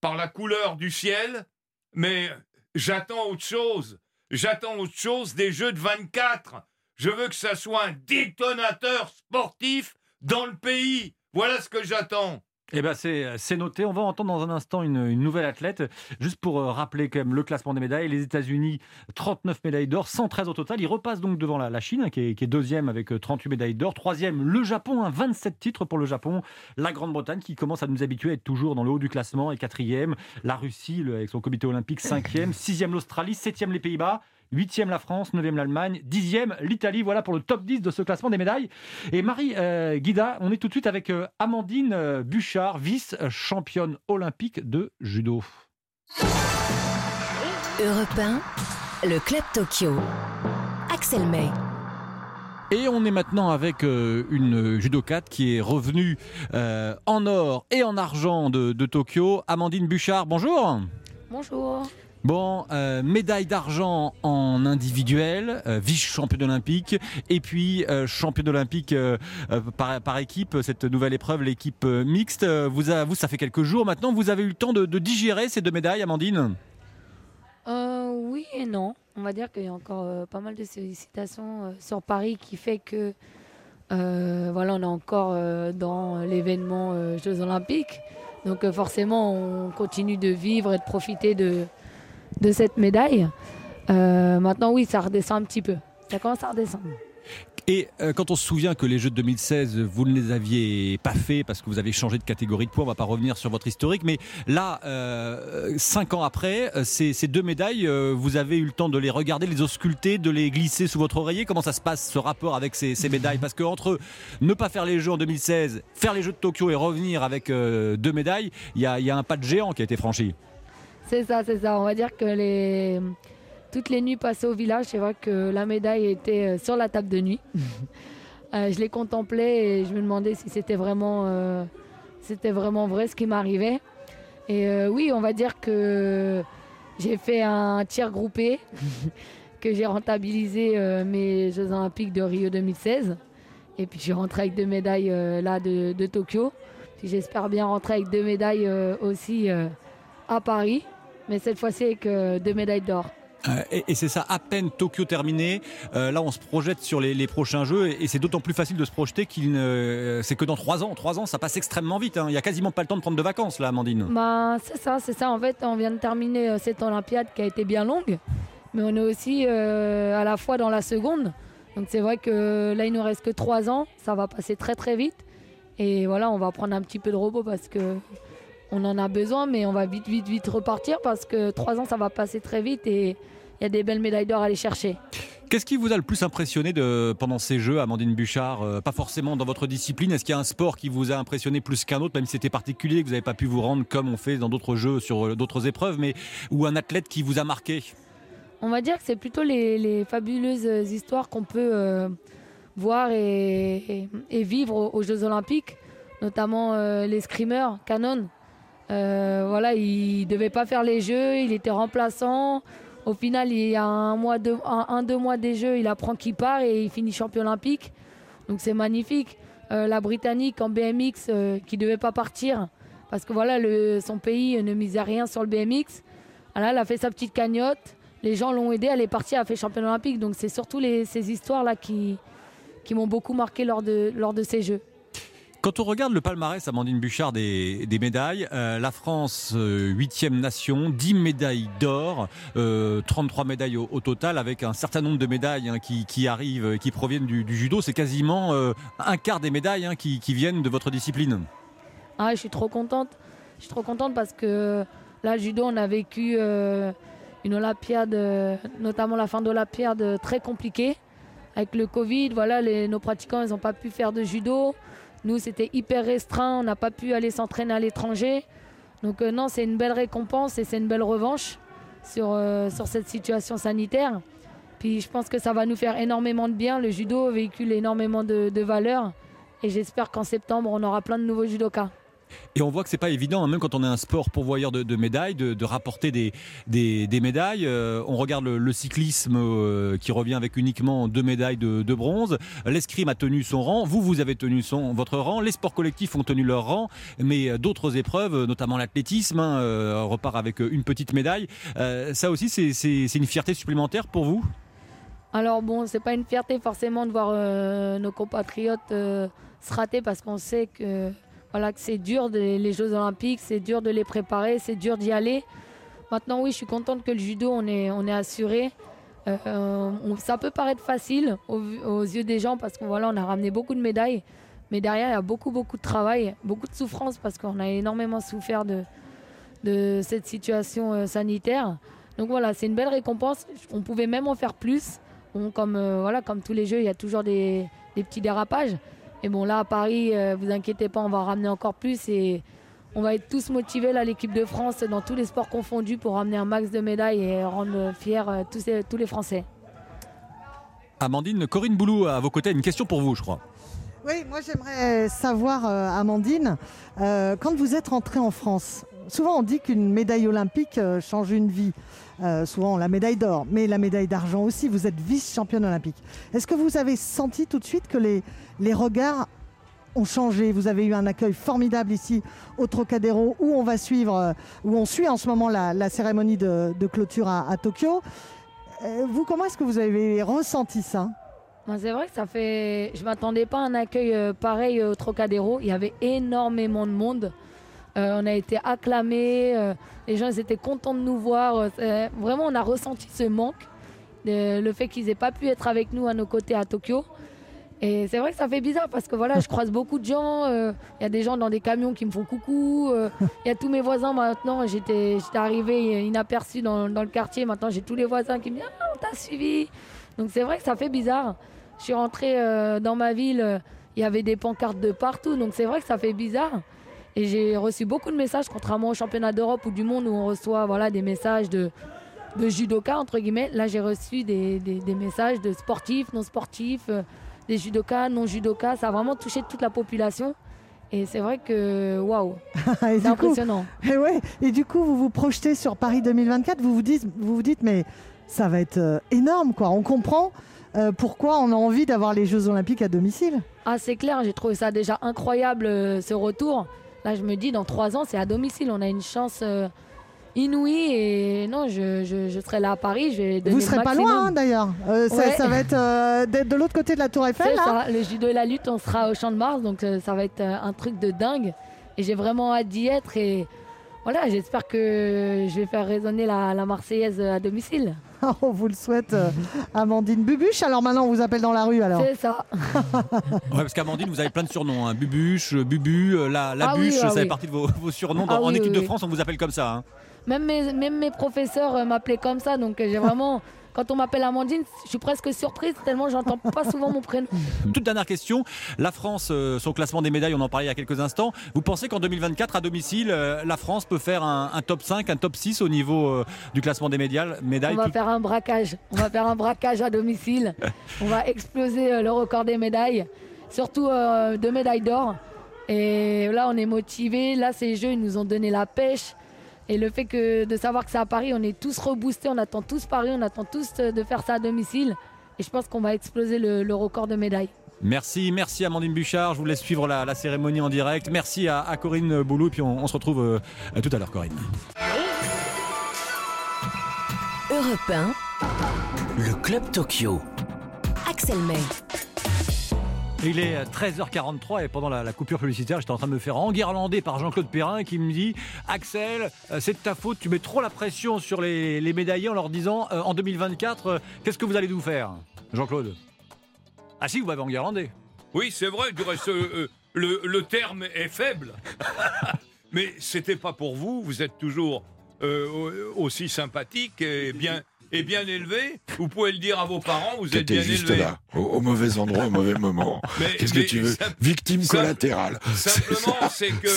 par la couleur du ciel, mais j'attends autre chose. J'attends autre chose des Jeux de 24. Je veux que ça soit un détonateur sportif dans le pays. Voilà ce que j'attends. Eh ben c'est noté. On va entendre dans un instant une, nouvelle athlète. Juste pour euh, rappeler quand même le classement des médailles. Les États-Unis, 39 médailles d'or, 113 au total. Ils repassent donc devant la, Chine, qui est, deuxième avec 38 euh, médailles d'or. Troisième, le Japon, 27 titres pour le Japon. La Grande-Bretagne, qui commence à nous habituer à être toujours dans le haut du classement, est quatrième. La Russie, avec son comité olympique, cinquième. Sixième l'Australie, septième les Pays-Bas. 8e la France, 9e l'Allemagne, 10e l'Italie. Voilà pour le top 10 de ce classement des médailles. Et Marie euh, Guida, on est tout de suite avec euh, Amandine euh, Bouchard, vice-championne olympique de judo. Europe 1, le Club Tokyo. Axel May. Et on est maintenant avec une judokate qui est revenue en or et en argent de, de Tokyo. Amandine Bouchard, bonjour. Bonjour. Bon, euh, médaille d'argent en individuel, euh, vice-championne olympique, et puis euh, championne olympique par, équipe, cette nouvelle épreuve, l'équipe mixte. Vous, vous, ça fait quelques jours maintenant, vous avez eu le temps de, digérer ces deux médailles, Amandine? Oui et non. On va dire qu'il y a encore euh, pas mal de sollicitations euh, sur Paris qui fait que euh, voilà, on est encore euh, dans l'événement euh, Jeux Olympiques. Donc euh, forcément, on continue de vivre et de profiter de, de cette médaille. Euh, maintenant, oui, ça redescend un petit peu. Ça commence à redescendre. Et euh, quand on se souvient que les Jeux de 2016, vous ne les aviez pas faits parce que vous avez changé de catégorie de poids, on va pas revenir sur votre historique, mais là, euh, cinq ans après, ces, deux médailles, vous avez eu le temps de les regarder, de les ausculter, de les glisser sous votre oreiller. Comment ça se passe ce rapport avec ces, médailles? Parce que entre ne pas faire les Jeux en 2016, faire les Jeux de Tokyo et revenir avec deux médailles, il y a un pas de géant qui a été franchi. C'est ça, c'est ça. On va dire que les... toutes les nuits passées au village, c'est vrai que la médaille était euh, sur la table de nuit. *laughs* Euh, je les contemplais et je me demandais si c'était vraiment, euh, c'était vraiment vrai ce qui m'arrivait. Et euh, oui, on va dire que j'ai fait un tir groupé, *laughs* que j'ai rentabilisé mes Jeux Olympiques de Rio 2016. Et puis je rentré avec deux médailles là de, de Tokyo. Puis j'espère bien rentrer avec deux médailles aussi à Paris. Mais cette fois-ci avec euh, deux médailles d'or. Euh, et c'est ça, à peine Tokyo terminé. euh, là, on se projette sur les, les prochains Jeux et, c'est d'autant plus facile de se projeter qu'il ne, c'est que dans trois ans. Trois ans, ça passe extrêmement vite. hein. Il y a quasiment pas le temps de prendre de vacances là, Amandine. Bah, c'est ça, c'est ça. En fait, on vient de terminer euh, cette Olympiade qui a été bien longue, mais on est aussi euh, à la fois dans la seconde. Donc c'est vrai que là, il nous reste que trois ans. Ça va passer très très vite. Et voilà, on va prendre un petit peu de repos parce que on en a besoin, mais on va vite, vite, vite repartir parce que trois ans, ça va passer très vite et il y a des belles médailles d'or à aller chercher. Qu'est-ce qui vous a le plus impressionné de, pendant ces Jeux, Amandine Bouchard Euh, Pas forcément dans votre discipline. Est-ce qu'il y a un sport qui vous a impressionné plus qu'un autre, même si c'était particulier, que vous n'avez pas pu vous rendre comme on fait dans d'autres Jeux sur euh, d'autres épreuves, mais ou un athlète qui vous a marqué? On va dire que c'est plutôt les, les fabuleuses histoires qu'on peut euh, voir et, et- et vivre aux, aux Jeux Olympiques, notamment euh, les screamers, Canon. Euh, voilà, il devait pas faire les Jeux, il était remplaçant. Au final, il y a un mois, deux, un, deux mois des Jeux, il apprend qu'il part et il finit champion olympique. Donc c'est magnifique. Euh, la Britannique en BMX euh, qui devait pas partir parce que voilà, le, son pays ne misait rien sur le BMX. Voilà, elle a fait sa petite cagnotte. Les gens l'ont aidée, elle est partie, elle a fait championne olympique. Donc c'est surtout ces histoires-là qui, qui m'ont beaucoup marqué de, lors de ces Jeux. Quand on regarde le palmarès, Amandine Bouchard, des, médailles, euh, la France, euh, huitième nation, 10 médailles d'or, euh, 33 médailles au, total, avec un certain nombre de médailles hein, qui, arrivent, et qui proviennent du, judo. C'est quasiment euh, un quart des médailles hein, qui, viennent de votre discipline. Ah, je suis trop contente. Je suis trop contente parce que là, le judo, on a vécu euh, une Olympiade, notamment la fin d'Olympiade, très compliquée. Avec le Covid, voilà, nos pratiquants, ils n'ont pas pu faire de judo. Nous, c'était hyper restreint. On n'a pas pu aller s'entraîner à l'étranger. Donc, euh, non, c'est une belle récompense et c'est une belle revanche sur, euh, sur cette situation sanitaire. Puis, je pense que ça va nous faire énormément de bien. Le judo véhicule énormément de, de valeurs. Et j'espère qu'en septembre, on aura plein de nouveaux judokas. Et on voit que c'est pas évident, hein, même quand on est un sport pourvoyeur de, médailles, de, rapporter des, des, médailles. Euh, on regarde le, cyclisme euh, qui revient avec uniquement deux médailles de, bronze. L'escrime a tenu son rang. Vous, vous avez tenu son, votre rang. Les sports collectifs ont tenu leur rang. Mais euh, d'autres épreuves, notamment l'athlétisme, hein, repart avec une petite médaille. Ça aussi, c'est- une fierté supplémentaire pour vous? Alors bon, c'est pas une fierté forcément de voir nos compatriotes se rater parce qu'on sait que voilà que c'est dur les Jeux Olympiques, c'est dur de les préparer, c'est dur d'y aller. Maintenant, oui, je suis contente que le judo on est on est assuré. Euh, ça peut paraître facile aux, yeux des gens parce qu'on voilà, on a ramené beaucoup de médailles, mais derrière il y a beaucoup beaucoup de travail, beaucoup de souffrance parce qu'on a énormément souffert de de cette situation euh, sanitaire. Donc voilà, c'est une belle récompense. On pouvait même en faire plus. Comme, euh, voilà, comme tous les jeux, il y a toujours des, des petits dérapages. Et bon, là, à Paris, euh, vous inquiétez pas, on va ramener encore plus. Et on va être tous motivés, là, l'équipe de France, dans tous les sports confondus, pour ramener un max de médailles et rendre fiers euh, tous, ces- tous les Français. Amandine, Corinne Boulou à vos côtés, a une question pour vous, je crois. Oui, moi j'aimerais savoir, euh, Amandine, euh, quand vous êtes rentrée en France, souvent on dit qu'une médaille olympique euh, change une vie. Euh, souvent la médaille d'or, mais la médaille d'argent aussi, vous êtes vice-championne olympique. Est-ce que vous avez senti tout de suite que les, les regards ont changé? Vous avez eu un accueil formidable ici au Trocadéro où on va suivre, euh, où on suit en ce moment la, la cérémonie de, clôture à, à Tokyo. Euh, vous, comment est-ce que vous avez ressenti ça? C'est vrai que ça fait. Je m'attendais pas à un accueil pareil au Trocadéro. Il y avait énormément de monde. Euh, on a été acclamés. euh, les gens ils étaient contents de nous voir. Euh, vraiment, on a ressenti ce manque. le fait qu'ils aient pas pu être avec nous à nos côtés à Tokyo. Et c'est vrai que ça fait bizarre parce que voilà, je croise *laughs* beaucoup de gens. Il y a des gens dans des camions qui me font coucou. Il y a tous mes voisins maintenant. J'étais arrivée inaperçue dans, dans le quartier. Maintenant, j'ai tous les voisins qui me disent Ah, on t'a suivi. Donc c'est vrai que ça fait bizarre. Je suis rentrée dans ma ville. Il y avait des pancartes de partout. Donc c'est vrai que ça fait bizarre. Et j'ai reçu beaucoup de messages, contrairement au championnat d'Europe ou du monde où on reçoit voilà, des messages de, de judoka, entre guillemets. Là, j'ai reçu des, des- des messages de sportifs, non sportifs, euh, des judokas, non judokas. Ça a vraiment touché toute la population. Et c'est vrai que, waouh, *laughs* c'est coup- impressionnant. *laughs* Et, ouais, et du coup, vous vous projetez sur Paris 2024, vous vous dites, vous vous dites mais ça va être euh, énorme, quoi. On comprend euh, pourquoi on a envie d'avoir les Jeux Olympiques à domicile. Ah, c'est clair, j'ai trouvé ça déjà incroyable euh, ce retour. Là, je me dis, dans trois ans, c'est à domicile. On a une chance euh, inouïe. Et non, je, je- je serai là à Paris. Je vais donner Vous le serez pas loin, hein, d'ailleurs. Euh, ça, Ouais. ça va être euh, de l'autre côté de la Tour Eiffel, là. ça, le judo et la lutte, on sera au Champ de Mars. Donc, ça va être un truc de dingue. Et j'ai vraiment hâte d'y être. Et voilà, j'espère que je vais faire résonner la, la Marseillaise à domicile. *laughs* On vous le souhaite, euh, Amandine Bubuche. Alors maintenant, on vous appelle dans la rue, alors. C'est ça. *laughs* Ouais, parce qu'Amandine, vous avez plein de surnoms. Hein. Bubuche, Bubu, euh, la, la Ah oui, bûche, ah ça fait oui. partie de vos, vos surnoms. Dans- Ah en oui, équipe oui, de oui. France, on vous appelle comme ça. hein. Même mes, même mes professeurs euh, m'appelaient comme ça. Donc, j'ai vraiment. Quand on m'appelle Amandine, je suis presque surprise tellement j'entends pas souvent mon prénom. *laughs* Toute dernière question. La France, euh, son classement des médailles, on en parlait il y a quelques instants. Vous pensez qu'en 2024, à domicile, euh, la France peut faire un, un top 5, un top 6 au niveau euh, du classement des médailles, médailles On va tout- faire un braquage. On va faire un braquage à domicile. *laughs* On va exploser le record des médailles, surtout deux médailles d'or. Et là, on est motivés. Là, ces jeux, ils nous ont donné la pêche. Et le fait que de savoir que c'est à Paris, on est tous reboostés, on attend tous Paris, on attend tous euh, de faire ça à domicile. Et je pense qu'on va exploser le, le record de médailles. Merci, merci Amandine Bouchard. Je vous laisse suivre la, la cérémonie en direct. Merci à, à Corinne Boulou. Et puis on, on se retrouve euh, tout à l'heure, Corinne. Europe Le Club Tokyo. 1, Axel May. Il est 13h43 et pendant la, la coupure publicitaire, j'étais en train de me faire enguirlander par Jean-Claude Perrin qui me dit Axel, euh, c'est de ta faute, tu mets trop la pression sur les, les médaillés en leur disant euh, en 2024, euh, qu'est-ce que vous allez nous faire? Jean-Claude Ah si, vous m'avez enguirlandé. Oui, c'est vrai, du reste, euh, euh, le, le terme est faible. *laughs* Mais c'était pas pour vous, vous êtes toujours euh, aussi sympathique et bien, et bien élevé. Vous pouvez le dire à vos parents, vous êtes bien juste élevé. là, au, au mauvais endroit, au mauvais moment. *laughs* Qu'est-ce que tu veux Victime collatérale. Simplement, c'est que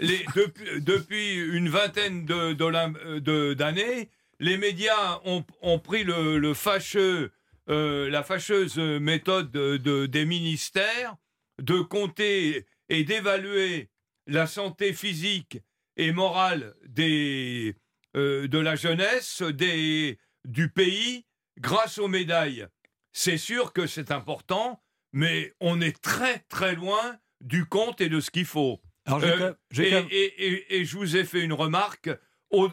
les, depuis, depuis une vingtaine de- euh, de- d'années, les médias ont, ont pris le, le fâcheux, euh, la fâcheuse méthode de- de- des ministères de compter et d'évaluer la santé physique et morale des, euh, de la jeunesse des, du pays grâce aux médailles. C'est sûr que c'est important, mais on est très très loin du compte et de ce qu'il faut. Alors, j'ai et, quand même- et- et- et je vous ai fait une remarque, au-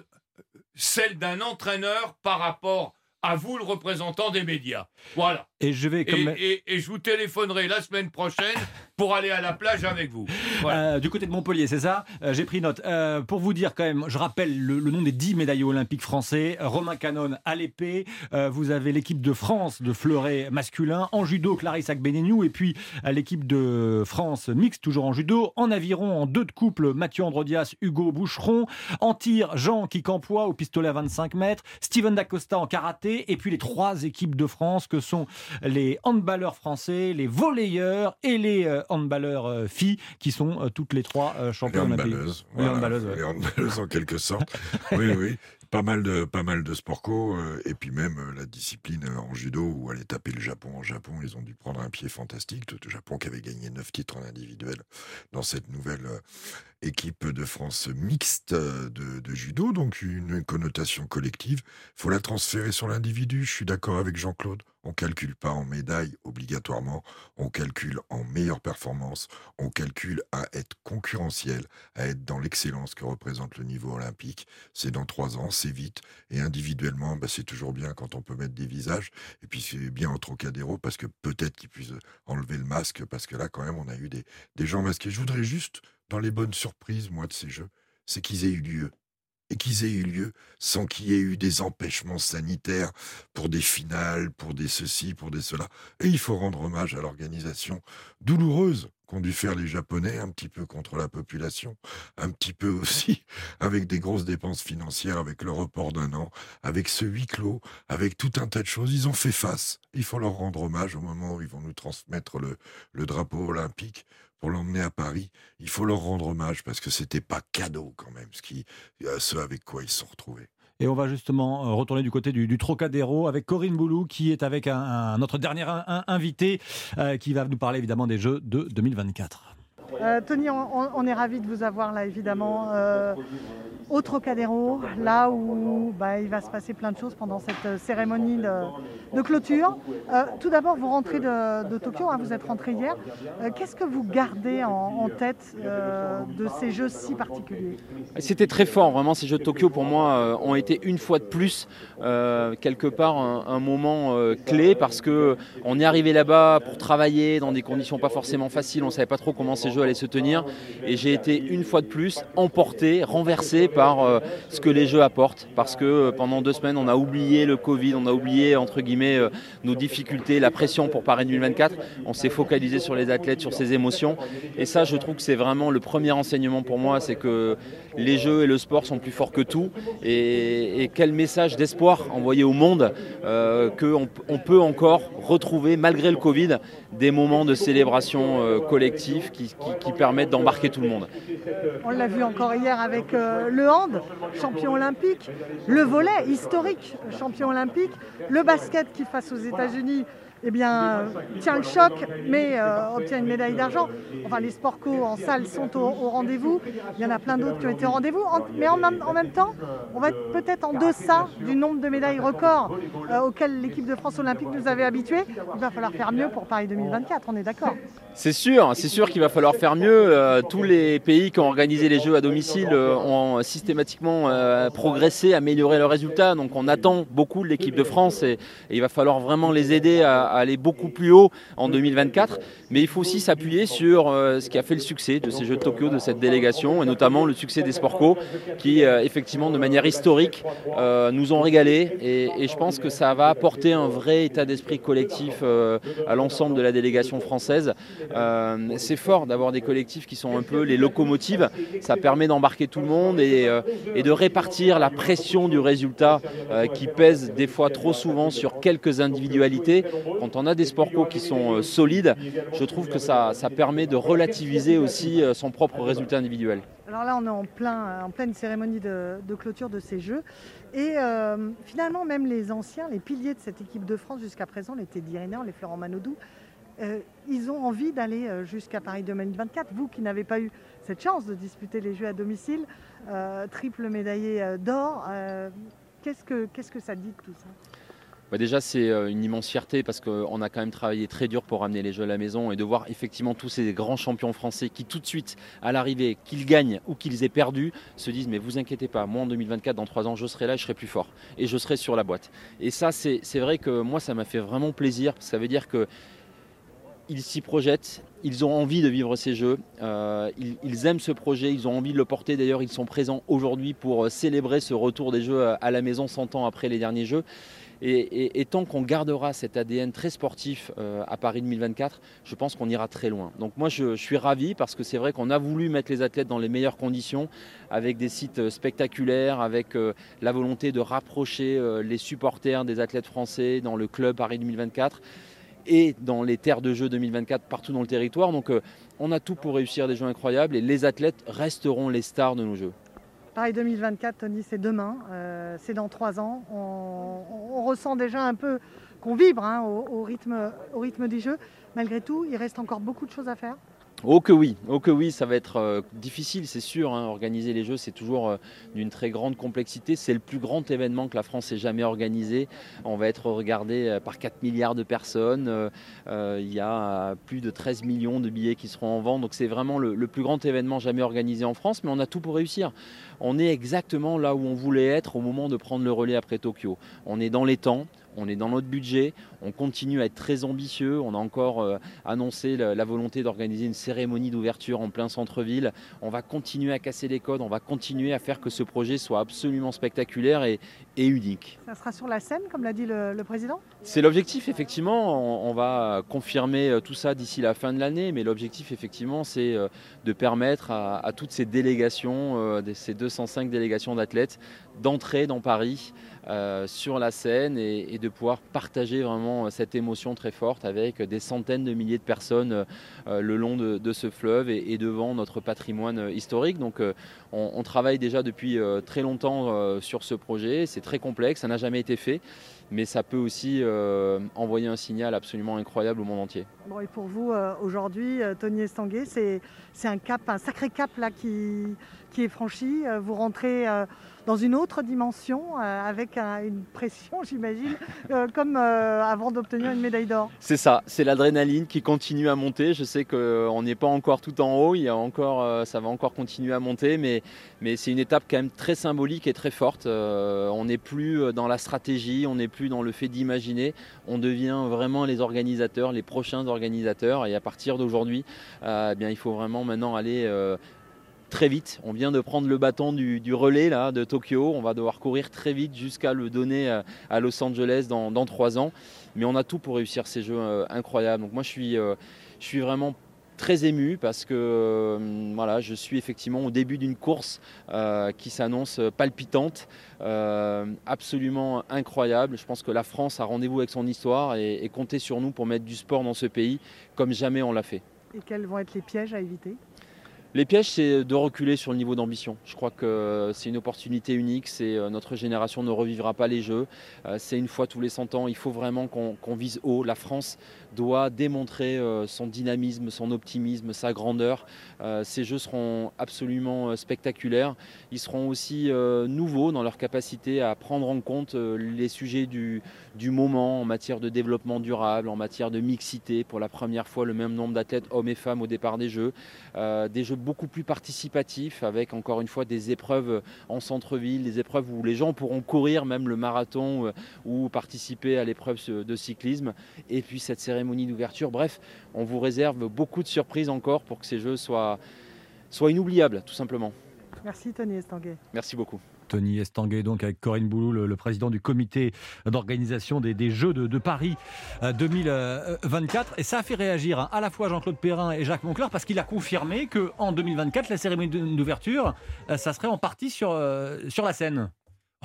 celle d'un entraîneur par rapport à vous, le représentant des médias. Voilà. Et je vais Et, comme et- et je vous téléphonerai la semaine prochaine pour aller à la plage avec vous. Euh, du côté de Montpellier, c'est ça Euh, J'ai pris note. Euh, pour vous dire quand même, je rappelle le, nom des 10 médaillés olympiques français. Romain Canon à l'épée. Vous avez l'équipe de France de fleuret masculin. En judo, Clarisse Agbenenou. Et puis l'équipe de France mixte, toujours en judo. En aviron, en deux de couple, Mathieu Androdias, Hugo Boucheron. En tir, Jean Kicampois au pistolet à 25 mètres. Steven Dacosta en karaté. Et puis les trois équipes de France que sont les handballeurs français, les volleyeurs et les handballeurs euh, filles qui sont euh, toutes les trois euh, championnes olympiques. voilà, handballeuses, ouais. handballeuses en quelque sorte. *laughs* oui, oui. Pas mal de, pas mal de sport co, euh, et puis même euh, la discipline euh, en judo où aller taper le Japon en Japon, ils ont dû prendre un pied fantastique. Le Japon qui avait gagné neuf titres en individuel dans cette nouvelle équipe de France mixte de, de judo, donc une connotation collective. faut la transférer sur l'individu, je suis d'accord avec Jean-Claude. On calcule pas en médaille obligatoirement, on calcule en meilleure performance, on calcule à être concurrentiel, à être dans l'excellence que représente le niveau olympique. C'est dans trois ans, c'est vite. Et individuellement, bah, c'est toujours bien quand on peut mettre des visages. Et puis c'est bien en Trocadéro parce que peut-être qu'ils puissent enlever le masque, parce que là, quand même, on a eu des, des gens masqués. Je voudrais juste, dans les bonnes surprises, moi, de ces jeux, c'est qu'ils aient eu lieu et qu'ils aient eu lieu sans qu'il y ait eu des empêchements sanitaires pour des finales, pour des ceci, pour des cela. Et il faut rendre hommage à l'organisation douloureuse qu'ont dû faire les Japonais, un petit peu contre la population, un petit peu aussi *laughs* avec des grosses dépenses financières, avec le report d'un an, avec ce huis clos, avec tout un tas de choses. Ils ont fait face. Il faut leur rendre hommage au moment où ils vont nous transmettre le, le drapeau olympique pour l'emmener à Paris. Il faut leur rendre hommage parce que c'était pas cadeau quand même, ce, qui, euh, avec quoi ils se sont retrouvés. Et on va justement euh, retourner du côté du, Trocadéro avec Corinne Boulou qui est avec notre dernier invité euh, qui va nous parler évidemment des Jeux de 2024. Tony, on, est ravis de vous avoir là évidemment au Trocadéro, là où bah, il va se passer plein de choses pendant cette euh, cérémonie de, clôture. Euh, tout d'abord, vous rentrez de, Tokyo, hein, vous êtes rentré hier. Euh, qu'est-ce que vous gardez en, tête de ces jeux si particuliers? C'était très fort, vraiment. Ces jeux de Tokyo, pour moi, ont été une fois de plus, quelque part, un, moment clé parce qu'on est arrivé là-bas pour travailler dans des conditions pas forcément faciles. On ne savait pas trop comment ces jeux allaient se tenir. Et j'ai été une fois de plus emporté, renversé par euh, ce que les jeux apportent. Parce que euh, pendant deux semaines, on a oublié le Covid, on a oublié, entre guillemets, euh, nos difficultés, la pression pour Paris 2024. On s'est focalisé sur les athlètes, sur ces émotions. Et ça, je trouve que c'est vraiment le premier enseignement pour moi, c'est que les jeux et le sport sont plus forts que tout. Et, quel message d'espoir envoyé au monde qu'on on peut encore retrouver, malgré le Covid, des moments de célébration collective qui permettent d'embarquer tout le monde. On l'a vu encore hier avec le hand, champion olympique, le volet historique, champion olympique, le basket qui face aux États-Unis eh bien, tient le choc, mais euh, obtient une médaille d'argent. Enfin, les sports co en salle sont au, rendez-vous. Il y en a plein d'autres qui ont été au rendez-vous. mais en, même temps, on va être peut-être en deçà du nombre de médailles records euh, auxquelles l'équipe de France olympique nous avait habitués. Il va falloir faire mieux pour Paris 2024, on est d'accord c'est sûr, c'est sûr qu'il va falloir faire mieux. Euh, tous les pays qui ont organisé les Jeux à domicile ont systématiquement progressé, amélioré leurs résultats. Donc on attend beaucoup de l'équipe de France et, il va falloir vraiment les aider à, aller beaucoup plus haut en 2024. Mais il faut aussi s'appuyer sur euh, ce qui a fait le succès de ces Jeux de Tokyo, de cette délégation, et notamment le succès des Sport Co, qui, euh, effectivement, de manière historique, euh, nous ont régalé. Et, je pense que ça va apporter un vrai état d'esprit collectif à l'ensemble de la délégation française. C'est fort d'avoir des collectifs qui sont un peu les locomotives. Ça permet d'embarquer tout le monde et, et, de répartir la pression du résultat qui pèse des fois trop souvent sur quelques individualités quand on a des sport co qui sont euh, solides, je trouve que ça, ça permet de relativiser aussi euh, son propre résultat individuel. Alors là, on est en, plein, en pleine cérémonie de, clôture de ces Jeux. Et euh, finalement, même les anciens, les piliers de cette équipe de France jusqu'à présent, les Teddy Riner, les Florent Manodou, ils ont envie d'aller jusqu'à Paris 2024. Vous qui n'avez pas eu cette chance de disputer les Jeux à domicile, triple médaillé d'or, qu'est-ce que, qu'est-ce que ça dit de tout ça? Bah, déjà, c'est euh, une immense fierté parce qu'on a quand même travaillé très dur pour ramener les Jeux à la maison et de voir effectivement tous ces grands champions français qui, tout de suite, à l'arrivée, qu'ils gagnent ou qu'ils aient perdu, se disent Mais vous inquiétez pas, moi en 2024, dans trois ans, je serai là je serai plus fort et je serai sur la boîte. Et ça, c'est vrai que moi, ça m'a fait vraiment plaisir. Ça veut dire que ils s'y projettent, ils ont envie de vivre ces jeux, euh, ils, aiment ce projet, ils ont envie de le porter. D'ailleurs, ils sont présents aujourd'hui pour euh, célébrer ce retour des jeux à la maison 100 ans après les derniers jeux. Et, tant qu'on gardera cet ADN très sportif euh, à Paris 2024, je pense qu'on ira très loin. Donc moi, je, suis ravi parce que c'est vrai qu'on a voulu mettre les athlètes dans les meilleures conditions, avec des sites euh, spectaculaires, avec euh, la volonté de rapprocher les supporters des athlètes français dans le club Paris 2024 et dans les terres de jeu 2024 partout dans le territoire. Donc on a tout pour réussir des jeux incroyables et les athlètes resteront les stars de nos jeux. Paris 2024, Tony, c'est demain, euh, c'est dans trois ans. On, ressent déjà un peu qu'on vibre hein, au, rythme, au rythme des jeux. Malgré tout, il reste encore beaucoup de choses à faire. Oh que oui, oh que oui, ça va être euh, difficile, c'est sûr. hein. Organiser les Jeux, c'est toujours euh, d'une très grande complexité. C'est le plus grand événement que la France ait jamais organisé. On va être regardé euh, par 4 milliards de personnes. Il y a plus de 13 millions de billets qui seront en vente. Donc c'est vraiment le plus grand événement jamais organisé en France. Mais on a tout pour réussir. On est exactement là où on voulait être au moment de prendre le relais après Tokyo. On est dans les temps. On est dans notre budget, on continue à être très ambitieux. On a encore euh, annoncé la, la volonté d'organiser une cérémonie d'ouverture en plein centre-ville. On va continuer à casser les codes, on va continuer à faire que ce projet soit absolument spectaculaire et, et unique. Ça sera sur la scène, comme l'a dit le, le président? C'est l'objectif, effectivement. On, on va confirmer euh, tout ça d'ici la fin de l'année, mais l'objectif, effectivement, c'est euh, de permettre à, à toutes ces délégations, euh, ces 205 délégations d'athlètes, d'entrer dans Paris euh, sur la scène et, de pouvoir partager vraiment cette émotion très forte avec des centaines de milliers de personnes euh, le long de, ce fleuve et, devant notre patrimoine euh, historique. Donc euh, on, travaille déjà depuis euh, très longtemps euh, sur ce projet. C'est très complexe, ça n'a jamais été fait, mais ça peut aussi euh, envoyer un signal absolument incroyable au monde entier. Bon, et pour vous, euh, aujourd'hui, euh, Tony Estanguet, c'est un cap, un sacré cap là qui, est franchi. Euh, Vous rentrez euh, dans une autre dimension euh, avec un- une pression, *laughs* j'imagine, euh, comme euh, avant d'obtenir une médaille d'or. C'est ça, c'est l'adrénaline qui continue à monter. Je sais qu'on n'est pas encore tout en haut, il y a encore, ça va encore continuer à monter, mais, c'est une étape quand même très symbolique et très forte. On n'est plus dans la stratégie, on n'est plus dans le fait d'imaginer, on devient vraiment les organisateurs, les prochains organisateurs, et à partir d'aujourd'hui, eh bien, il faut vraiment maintenant aller très vite. On vient de prendre le bâton du, relais là, de Tokyo. On va devoir courir très vite jusqu'à le donner euh, à Los Angeles dans, trois ans. Mais on a tout pour réussir ces jeux euh, incroyables. Donc moi, je suis, euh, je suis vraiment très ému parce que voilà, je suis effectivement au début d'une course qui s'annonce palpitante, absolument incroyable. Je pense que la France a rendez-vous avec son histoire et comptez sur nous pour mettre du sport dans ce pays comme jamais on l'a fait. Et quels vont être les pièges à éviter? Les pièges, c'est de reculer sur le niveau d'ambition. Je crois que c'est une opportunité unique. C'est euh, notre génération ne revivra pas les Jeux. Euh, C'est une fois tous les 100 ans. Il faut vraiment qu'on qu'on vise haut. La France doit démontrer euh, son dynamisme, son optimisme, sa grandeur. Euh, Ces Jeux seront absolument euh, spectaculaires. Ils seront aussi nouveaux dans leur capacité à prendre en compte les sujets du, du moment en matière de développement durable, en matière de mixité. Pour la première fois, le même nombre d'athlètes, hommes et femmes, au départ des Jeux. Des Jeux beaucoup plus participatifs, avec encore une fois des épreuves en centre-ville, des épreuves où les gens pourront courir même le marathon ou participer à l'épreuve de cyclisme. Et puis cette cérémonie d'ouverture. Bref, on vous réserve beaucoup de surprises encore pour que ces Jeux soient, soient inoubliables, tout simplement. Merci Tony Estanguet. Merci beaucoup. Tony Estanguet, donc avec Corinne Boulou, le, le président du comité d'organisation des, des Jeux de, de Paris euh, 2024. Et ça a fait réagir hein, à la fois Jean-Claude Perrin et Jacques Monclar parce qu'il a confirmé qu'en 2024, la cérémonie d'ouverture, euh, ça serait en partie sur, euh, sur la Seine.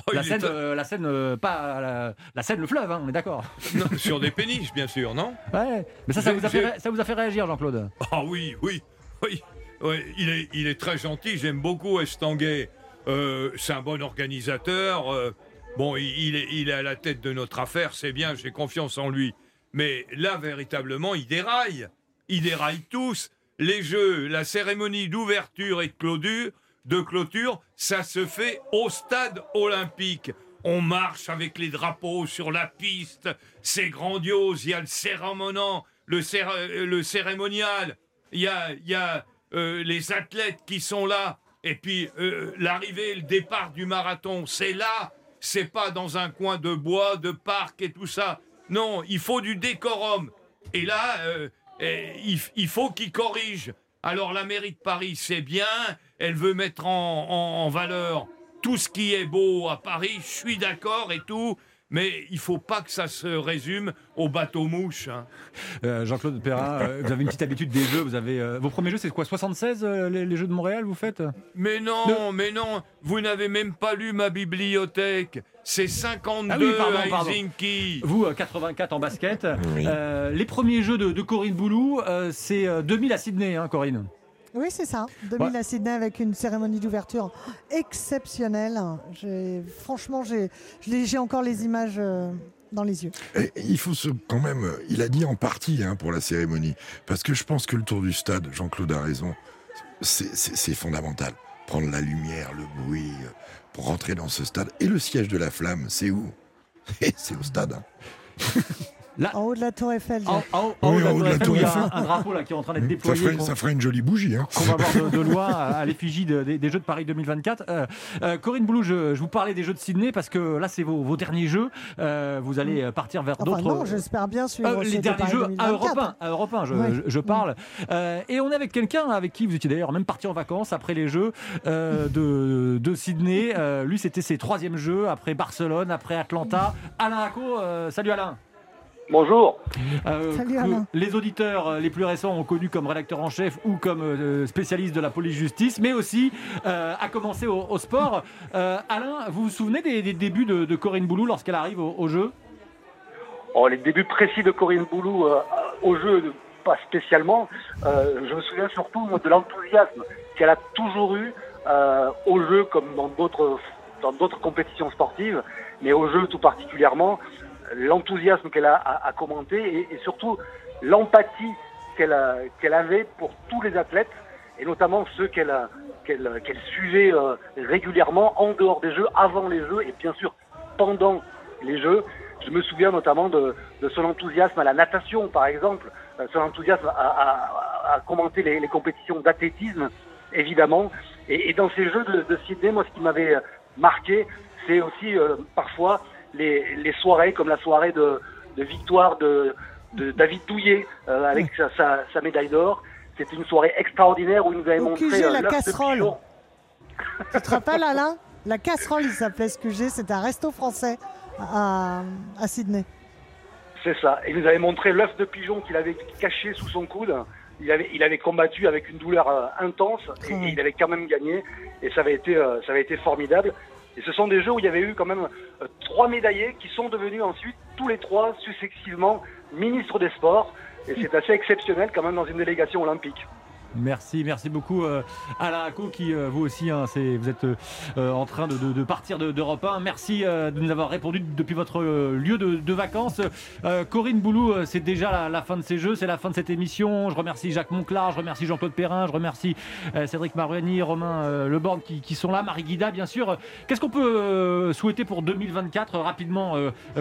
Oh, la, scène, euh, la scène, euh, pas la, la Seine, le fleuve, hein, on est d'accord. *laughs* Sur des péniches, bien sûr, non Ouais. Mais ça, ça vous, a fait, ça vous a fait réagir, Jean-Claude Ah oui, oui, oui. Ouais, il, est, il est très gentil, j'aime beaucoup Estanguet. Euh, c'est un bon organisateur. euh, bon, il, il est, il est à la tête de notre affaire, c'est bien, j'ai confiance en lui. Mais là, véritablement, il déraille. Il déraille tous. Les jeux, la cérémonie d'ouverture et de clôture, de clôture, ça se fait au stade olympique. On marche avec les drapeaux sur la piste, c'est grandiose. Il y a le cérémonant, le, cér- le cérémonial, il y a, euh, les athlètes qui sont là, et puis euh, l'arrivée, le départ du marathon, c'est là, c'est pas dans un coin de bois, de parc et tout ça. Non, il faut du décorum. Et là, euh, il, il faut qu'il corrige. Alors la mairie de Paris, c'est bien, elle veut mettre en, valeur tout ce qui est beau à Paris, je suis d'accord et tout, mais il faut pas que ça se résume au bateau mouche. hein. Euh, Jean-Claude Perrin, euh, vous avez une petite habitude des jeux. Vous avez euh, vos premiers jeux, c'est quoi 76 euh, les, les jeux de Montréal, vous faites? Mais non, mais non, vous n'avez même pas lu ma bibliothèque. C'est 52 Ah oui, pardon, à pardon. Helsinki. Vous, euh, 84 en basket. Euh, les premiers jeux de, de Corinne Boulou, euh, c'est euh, 2000 à Sydney, hein, Corinne. Oui, c'est ça. 2000 Ouais. à Sydney avec une cérémonie d'ouverture exceptionnelle. Franchement, j'ai encore les images, euh, dans les yeux. Et il faut se, quand même, il a dit en partie hein, pour la cérémonie, parce que je pense que le tour du stade, Jean-Claude a raison, c'est fondamental. Prendre la lumière, le bruit, euh, pour rentrer dans ce stade. Et le siège de la flamme, c'est où? *laughs* C'est au stade. hein. *laughs* En haut de la Tour Eiffel. En, en haut, en haut Oui, de la en haut de Tour la Eiffel, Tour il y a Eiffel. un, un drapeau là qui est en train d'être Ça déployé. ferait, ça ferait une jolie bougie. Hein. qu'on va voir de, de loin *laughs* à, à l'effigie de- des, des Jeux de Paris 2024. Euh, euh, Corinne Boulou, je, je vous parlais des Jeux de Sydney parce que là, c'est vos, vos derniers Jeux. Euh, vous allez partir vers Enfin d'autres. non, j'espère bien suivre Euh, les de derniers jeux à 2024. Europe 1, à Europe 1, je, Ouais. je- je parle. Euh, et on est avec quelqu'un avec qui vous étiez d'ailleurs même parti en vacances après les Jeux euh, de, de Sydney. Euh, lui, c'était ses troisièmes Jeux après Barcelone, après Atlanta. Alain Acco, euh, salut Alain. Bonjour. Euh, Salut, que Alain. les auditeurs euh, les plus récents ont connu comme rédacteur en chef ou comme euh, spécialiste de la police-justice, mais aussi euh, à commencer au, au sport. Euh, Alain, vous vous souvenez des, des débuts de, de Corinne Boulou lorsqu'elle arrive au, au jeu? Oh, les débuts précis de Corinne Boulou euh, au jeu, pas spécialement. Euh, je me souviens surtout de l'enthousiasme qu'elle a toujours eu euh, au jeu, comme dans d'autres dans d'autres compétitions sportives, mais au jeu tout particulièrement. L'enthousiasme qu'elle a à, commenter et, surtout l'empathie qu'elle avait pour tous les athlètes et notamment ceux qu'elle suivait euh, régulièrement en dehors des jeux, avant les jeux et bien sûr pendant les jeux. Je me souviens notamment de, son enthousiasme à la natation, par exemple, euh, son enthousiasme à, commenter les, compétitions d'athlétisme, évidemment. Et, dans ces jeux de, de Sydney, moi, ce qui m'avait marqué, c'est aussi euh, parfois les, les soirées, comme la soirée de, de victoire de, de David Douillet euh, avec sa, sa- sa médaille d'or. C'était une soirée extraordinaire où il nous avait Au montré QG, euh, la casserole. Tu te rappelles, Alain? La casserole, il s'appelait ce QG, c'était un resto français à, à Sydney. C'est ça. Il nous avait montré l'œuf de pigeon qu'il avait caché sous son coude. Il avait, il avait combattu avec une douleur euh, intense et, et il avait quand même gagné. Et ça avait été, euh, ça avait été formidable. Et ce sont des jeux où il y avait eu quand même euh, trois médaillés qui sont devenus ensuite tous les trois successivement ministres des Sports. Et c'est assez exceptionnel quand même dans une délégation olympique. Merci, merci beaucoup euh, Alain Acco qui euh, vous aussi, hein, vous êtes euh, en train de, partir de- d'Europe 1. Merci euh, de nous avoir répondu depuis votre lieu de, vacances. Corinne Boulou, c'est déjà la, la fin de ces jeux, c'est la fin de cette émission. Je remercie Jacques Monclar, je remercie Jean-Claude Perrin, je remercie Cédric Maruani, Romain Leborn qui, qui sont là, Marie Guida bien sûr. Qu'est-ce qu'on peut souhaiter pour 2024 euh, rapidement,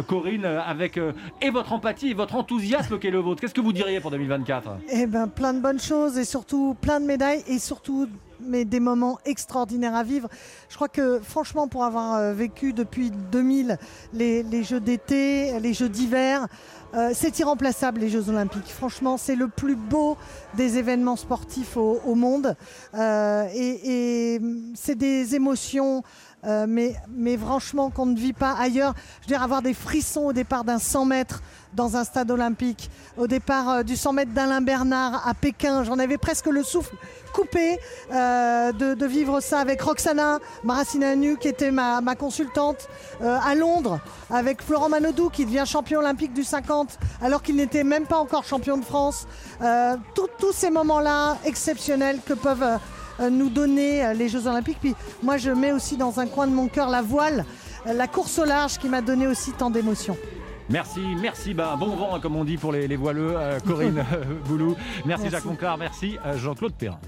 Corinne, avec et votre empathie et votre enthousiasme qui est le vôtre? Qu'est-ce que vous diriez pour 2024 Eh ben, plein de bonnes choses et surtout plein de médailles et surtout mais des moments extraordinaires à vivre. Je crois que franchement, pour avoir euh, vécu depuis 2000 les, les Jeux d'été, les Jeux d'hiver, euh, c'est irremplaçable les Jeux Olympiques. Franchement, c'est le plus beau des événements sportifs au, monde. Euh, et c'est des émotions. Euh, mais, mais franchement, qu'on ne vit pas ailleurs. Je veux dire, avoir des frissons au départ d'un 100 mètres dans un stade olympique, au départ euh, du 100 mètres d'Alain Bernard à Pékin, j'en avais presque le souffle coupé euh, de, vivre ça avec Roxana Maracineanu, qui était ma, consultante à Londres, avec Florent Manodou, qui devient champion olympique du 50, alors qu'il n'était même pas encore champion de France. Tous ces moments-là exceptionnels que peuvent nous donner euh, les Jeux Olympiques. Puis moi, je mets aussi dans un coin de mon cœur la voile, euh, la course au large qui m'a donné aussi tant d'émotions. Merci, merci. Ben, bon vent, comme on dit pour les, les voileux, euh, Corinne *laughs* euh, Boulou. Merci, Merci. Jacques Monclar. Merci, euh, Jean-Claude Perrin.